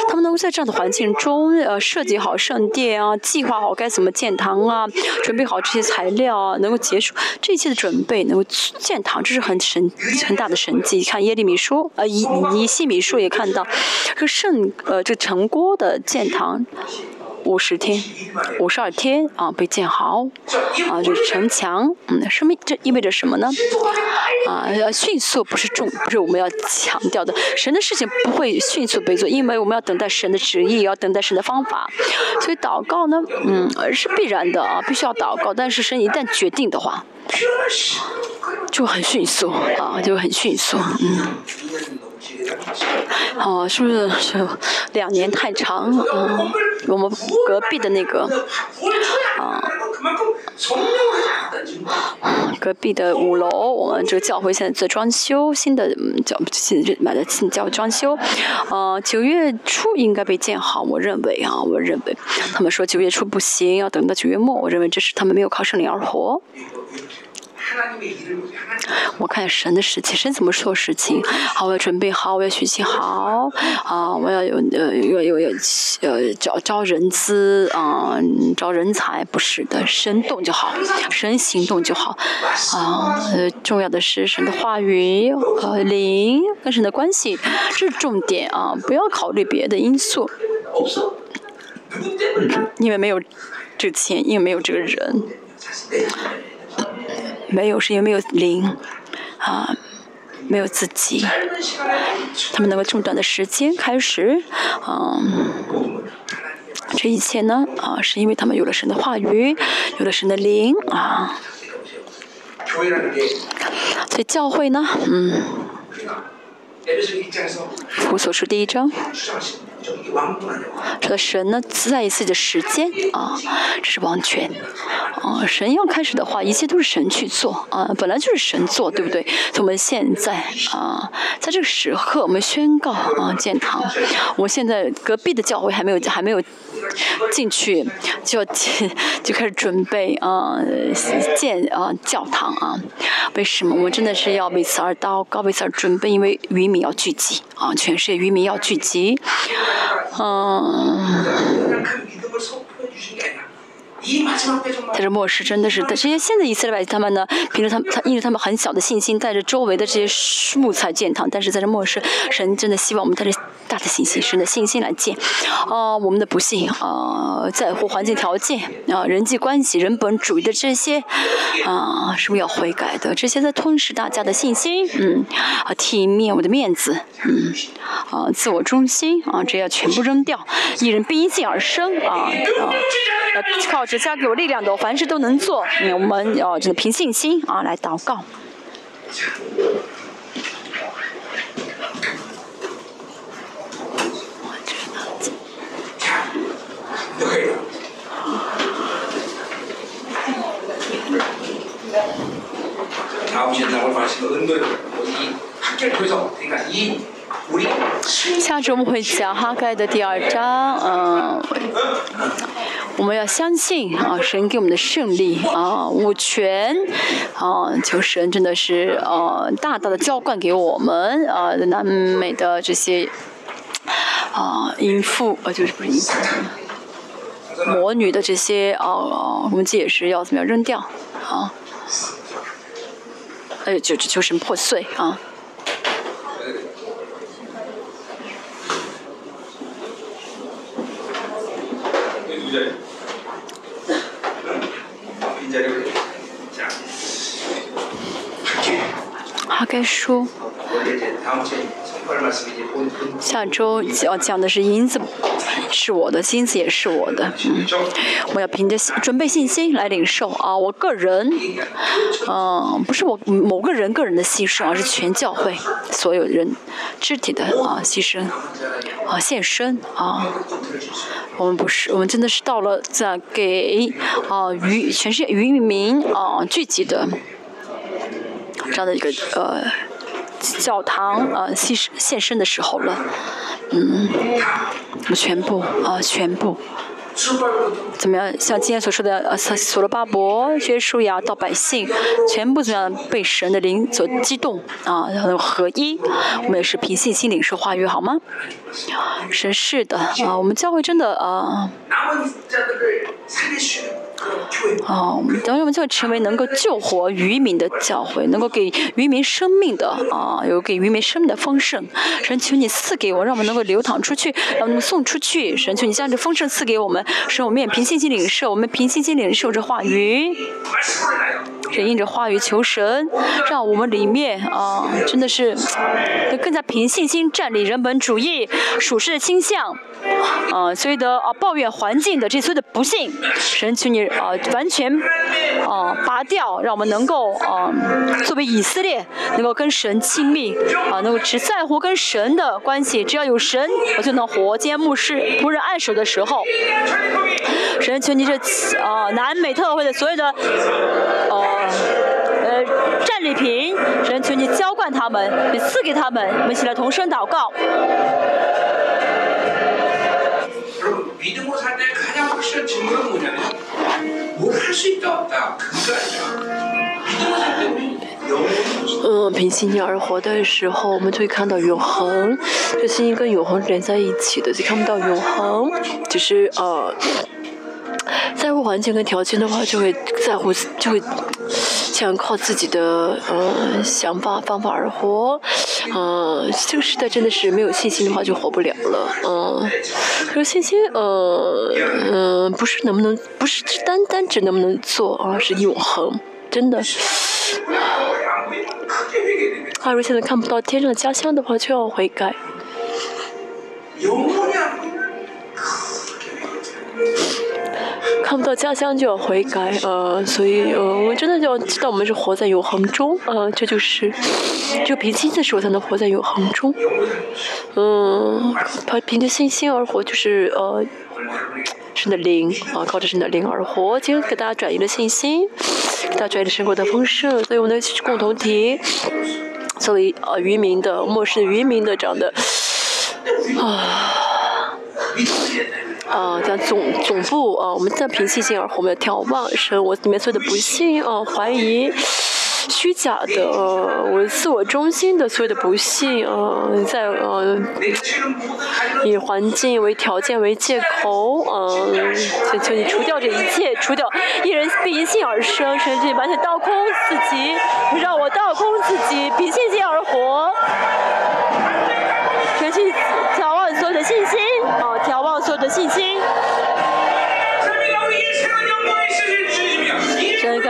他们能够在这样的环境中，呃，设计好圣殿啊，计划好该怎么建堂啊，准备好这些材料啊，能够结束这一切的准备，能够建堂，这是很神很大的神迹。看耶利米书，呃，以以西米书也看到，这圣呃这城郭的建堂。五十天，五十二天啊，被建好，啊，就是城墙，嗯，什么？这意味着什么呢？啊，要迅速不是重，不是我们要强调的。神的事情不会迅速被做，因为我们要等待神的旨意，要等待神的方法。所以祷告呢，嗯，是必然的啊，必须要祷告。但是神一旦决定的话，就很迅速啊，就很迅速，嗯。哦，是不是是两年太长？嗯，我们隔壁的那个，啊，隔壁的五楼，我们这个教会现在在装修，新的教新买的新教装修，呃，九月初应该被建好，我认为啊，我认为，他们说九月初不行，要等到九月末，我认为这是他们没有靠圣灵而活。我看神的事情，神怎么说事情？好，我要准备好，我要学习好，啊，我要有呃，有有有呃，招招人资啊，招人才，不是的，神动就好，神行动就好，啊，呃，重要的是神的话语和灵跟神的关系，这是重点啊，不要考虑别的因素，因为没有这个钱，因为没有这个人。没有是因为没有灵，啊，没有自己，他们能够这么短的时间开始，嗯，这一切呢，啊，是因为他们有了神的话语，有了神的灵，啊，所以教会呢，嗯，我所说第一章。说神呢，在自己的时间啊，这是王权啊。神要开始的话，一切都是神去做啊，本来就是神做，对不对？我们现在啊，在这个时刻，我们宣告啊，建堂。我现在隔壁的教会还没有，还没有。进去就要就开始准备啊建啊教堂啊，为什么我真的是要为此而祷告，为此而准备？因为渔民要聚集啊，全世界渔民要聚集，嗯。在这末世真的是，这些现在以色列百姓他们呢，凭着他们他因为他们很小的信心，带着周围的这些木材建堂，但是在这末世，神真的希望我们带着大的信心，神的信心来建。啊，我们的不幸啊，在乎环境条件啊，人际关系、人本主义的这些啊，是不是要悔改的？这些在吞噬大家的信心，嗯，啊，体面我的面子，嗯，啊，自我中心啊，这要全部扔掉。一人必因信而生啊啊，靠。着加给我力量的，我凡事都能做。我们要这个凭信心啊来祷告。下周我们会讲哈盖的第二章，嗯。我们要相信啊，神给我们的胜利啊，五权啊，求神真的是呃大大的浇灌给我们啊，南美的这些啊淫妇啊，就是不是淫妇，魔女的这些啊，我们这也是要怎么样扔掉啊？哎，就求神破碎啊！他该说，下周要讲的是银子，是我的，金子也是我的。嗯，我要凭着准备信心来领受啊！我个人，嗯，不是我某个人个人的牺牲，而是全教会所有人肢体的啊牺牲啊献身啊。我们不是，我们真的是到了在给啊渔全世界渔民啊聚集的这样的一个呃教堂啊牺牲献身的时候了，嗯，我全部啊全部。怎么样？像今天所说的，呃，所罗巴伯、约书亚到百姓，全部怎么样被神的灵所激动啊？然后合一，我们也是凭信心领受话语，好吗？神是的啊，我们教会真的啊。哦，等于我们就会成为能够救活渔民的教会，能够给渔民生命的啊，有给渔民生命的丰盛。神求你赐给我，让我们能够流淌出去，让我们送出去。神求你将这丰盛赐给我们，使我们也凭信心领受，我们凭信心领受这话语。神应着话语求神，让我们里面啊，真的是更加凭信心站立人本主义、属世的倾向。啊，所有的啊抱怨环境的这所有的不幸，神求你啊完全啊拔掉，让我们能够啊作为以色列能够跟神亲密啊，能够只在乎跟神的关系，只要有神，我就能活。今天牧师仆人按手的时候，神求你这啊南美特会的所有的呃呃战利品，神求你浇灌他们，你赐给他们，我们一起来同声祷告。嗯，凭信心而活的时候，我们就会看到永恒。这信心跟永恒连在一起的，就看不到永恒。只是呃，在乎环境跟条件的话，就会在乎，就会。想靠自己的呃想法方法而活，嗯，这个时代真的是没有信心的话就活不了了，嗯，有信心，呃，嗯，不是能不能，不是单单只能不能做，而是永恒，真的。他如现在看不到天上的家乡的话，就要悔改。看不到家乡就要悔改，呃，所以，呃，我们真的就要知道我们是活在永恒中，呃，这就是，就凭信的时候才能活在永恒中，嗯，凭凭着信心而活，就是呃，神的灵啊，靠着神的灵而活，今天给大家转移了信心，给大家转移了生活的丰盛，所以我们的共同体，作为呃渔民的末世渔民的这样的啊。啊，讲总总部啊，我们在凭信心而活，我们要眺望神，我里面所有的不幸啊、怀疑、虚假的，我自我中心的所有的不幸啊，在呃以环境为条件为借口，嗯，求求你除掉这一切，除掉一人因信而生，甚至完全倒空自己，让我倒空自己，凭信心而活，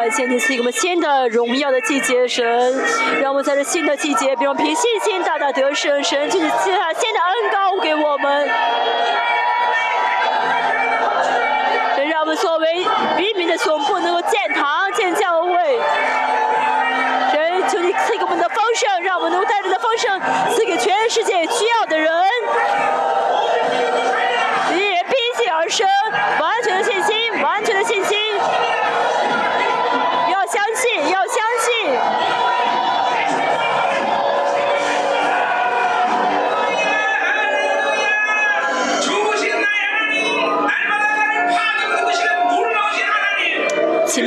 感谢你赐给我们新的荣耀的季节，神让我们在这新的季节，比如凭信心大大得胜，神就是赐下新的恩膏给我们，神让我们作为渔民的总部能够建堂建教会，神求你赐给我们的丰盛，让我们能够带着的丰盛赐给全世界需要的人。生完全的信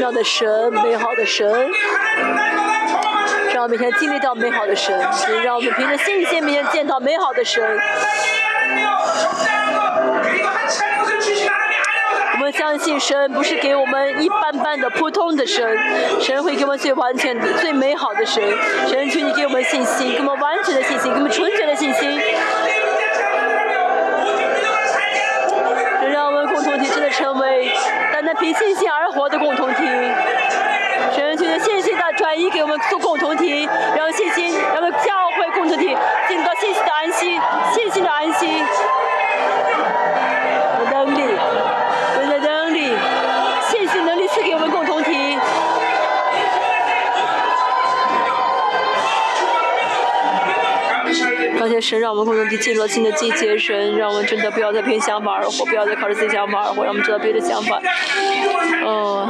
妙的神，美好的神，让我们每天经历到美好的神，让我们凭着信心，每天见到美好的神。我们相信神不是给我们一般般的普通的神，神会给我们最完全的、最美好的神。神求你给我们信心，给我们完全的信心，给我们纯全的信心。凭信心而活的共同体。神求你信心的转移给我们做共同体，让信心，让我们教会共同体进入到信心的安息，信心的安息。神，让我们共同地进入了新的季节，神让我们真的不要再凭想法而活，不要再靠着自己想法而活，让我们知道别的想法。嗯，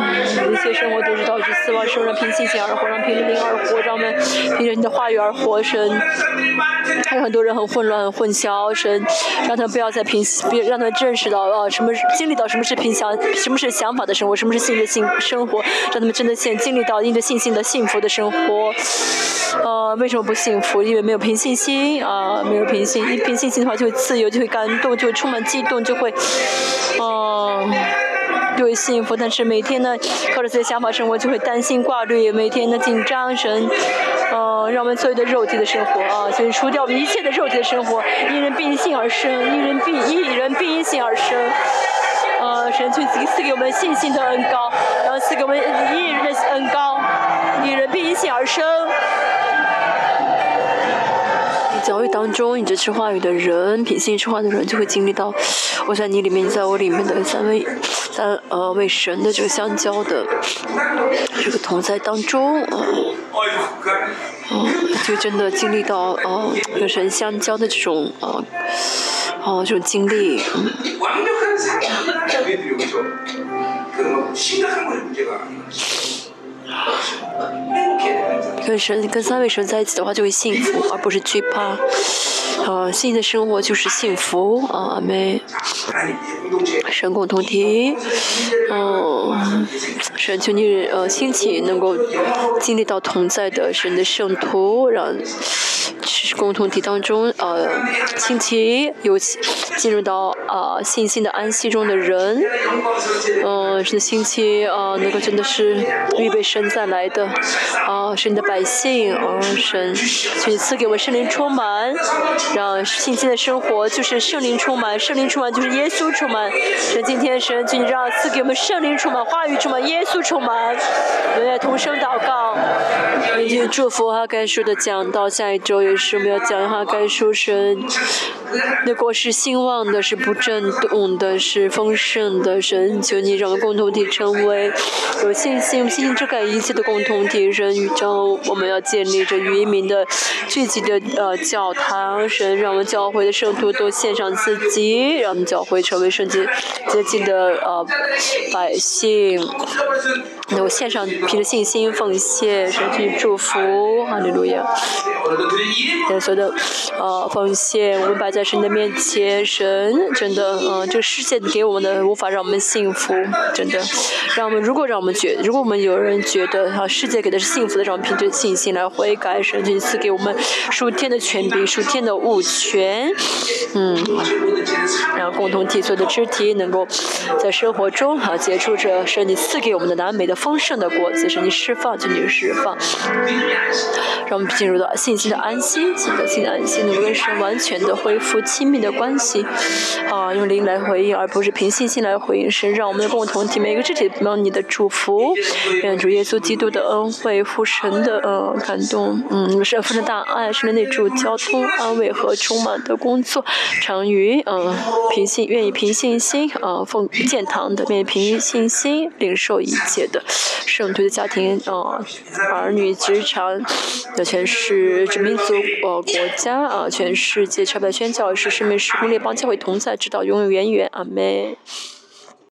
一切生活都是导致死亡，生让凭信心而活，让凭灵而活，让我们凭着你的话语而活，神。还有很多人很混乱、混淆，神让他们不要再凭，别让他们认识到啊，什么经历到什么是凭想，什么是想法的生活，什么是信的信生活，让他们真的现经历到因着信心的幸福的生活。呃，为什么不幸福？因为没有凭信心啊，没有凭信，一凭信心的话就会自由，就会感动，就会充满激动，就会，嗯。就会幸福，但是每天呢，靠着自己的想法生活，就会担心挂虑，每天的紧张神，呃，让我们所有的肉体的生活啊，先除掉一切的肉体的生活，因人并性而生，因人并因人并因性而生，呃，神赐赐给我们信心的恩高，然后赐给我们一人的恩高，因人并因性而生。教会当中，你这吃话语的人，品性吃话的人，就会经历到我在你里面，在我里面的三位三呃为神的这个相交的这个同在当中，哦，就真的经历到呃跟神相交的这种呃哦这种经历，跟神、跟三位神在一起的话，就会幸福，而不是惧怕。啊，新的生活就是幸福啊！没神共同体，嗯，神求你呃兴起，能够经历到同在的神的圣徒，让。共同体当中，呃，亲戚有进入到啊信心的安息中的人，嗯，是亲戚啊，那个真的是预备神再来的，啊，是你的百姓，啊，神，请赐给我们圣灵充满，让信心的生活就是圣灵充满，圣灵充满就是耶稣充满，神今天神，请你让赐给我们圣灵充满，话语充满，耶稣充满，我们也同声祷告，并且祝福哈该说的讲到下一周也是。我们要讲一下该书神，那国是兴旺的，是不震动的，是丰盛的。神，求你让我们共同体成为有信心、有信心遮盖一切的共同体。神，宇宙，我们要建立着渔民的聚集的呃教堂。神，让我们教会的圣徒都献上自己，让我们教会成为圣洁洁净的呃百姓。那我献上凭着信心奉献，神去祝福，哈 利路亚。所有的呃奉献，我们摆在神的面前，神真的，嗯，这个世界给我们的无法让我们幸福，真的，让我们如果让我们觉，如果我们有人觉得哈世界给的是幸福的，让我们凭着信心来悔改，神这次给我们属天的权柄，属天的物权，嗯，让共同体所有的肢体能够在生活中哈接触着神你赐给我们的南美的丰盛的果子，神你释放就你释放，让我们进入到信心的安息。新的新的安息，能够跟神完全的恢复亲密的关系，啊，用灵来回应，而不是凭信心来回应神，让我们共同体每个肢体得到你的祝福，愿主耶稣基督的恩惠、父神的呃感动，嗯，神父的大爱，神的内助、交通、安慰和充满的工作，常于嗯凭信愿意凭信心啊奉建堂的，愿意凭信心领受一切的圣徒的家庭啊儿女职场的全是这民族。呃，国家啊，全世界超百宣教士、生命时空列邦教会同在，直到永永远远，阿门。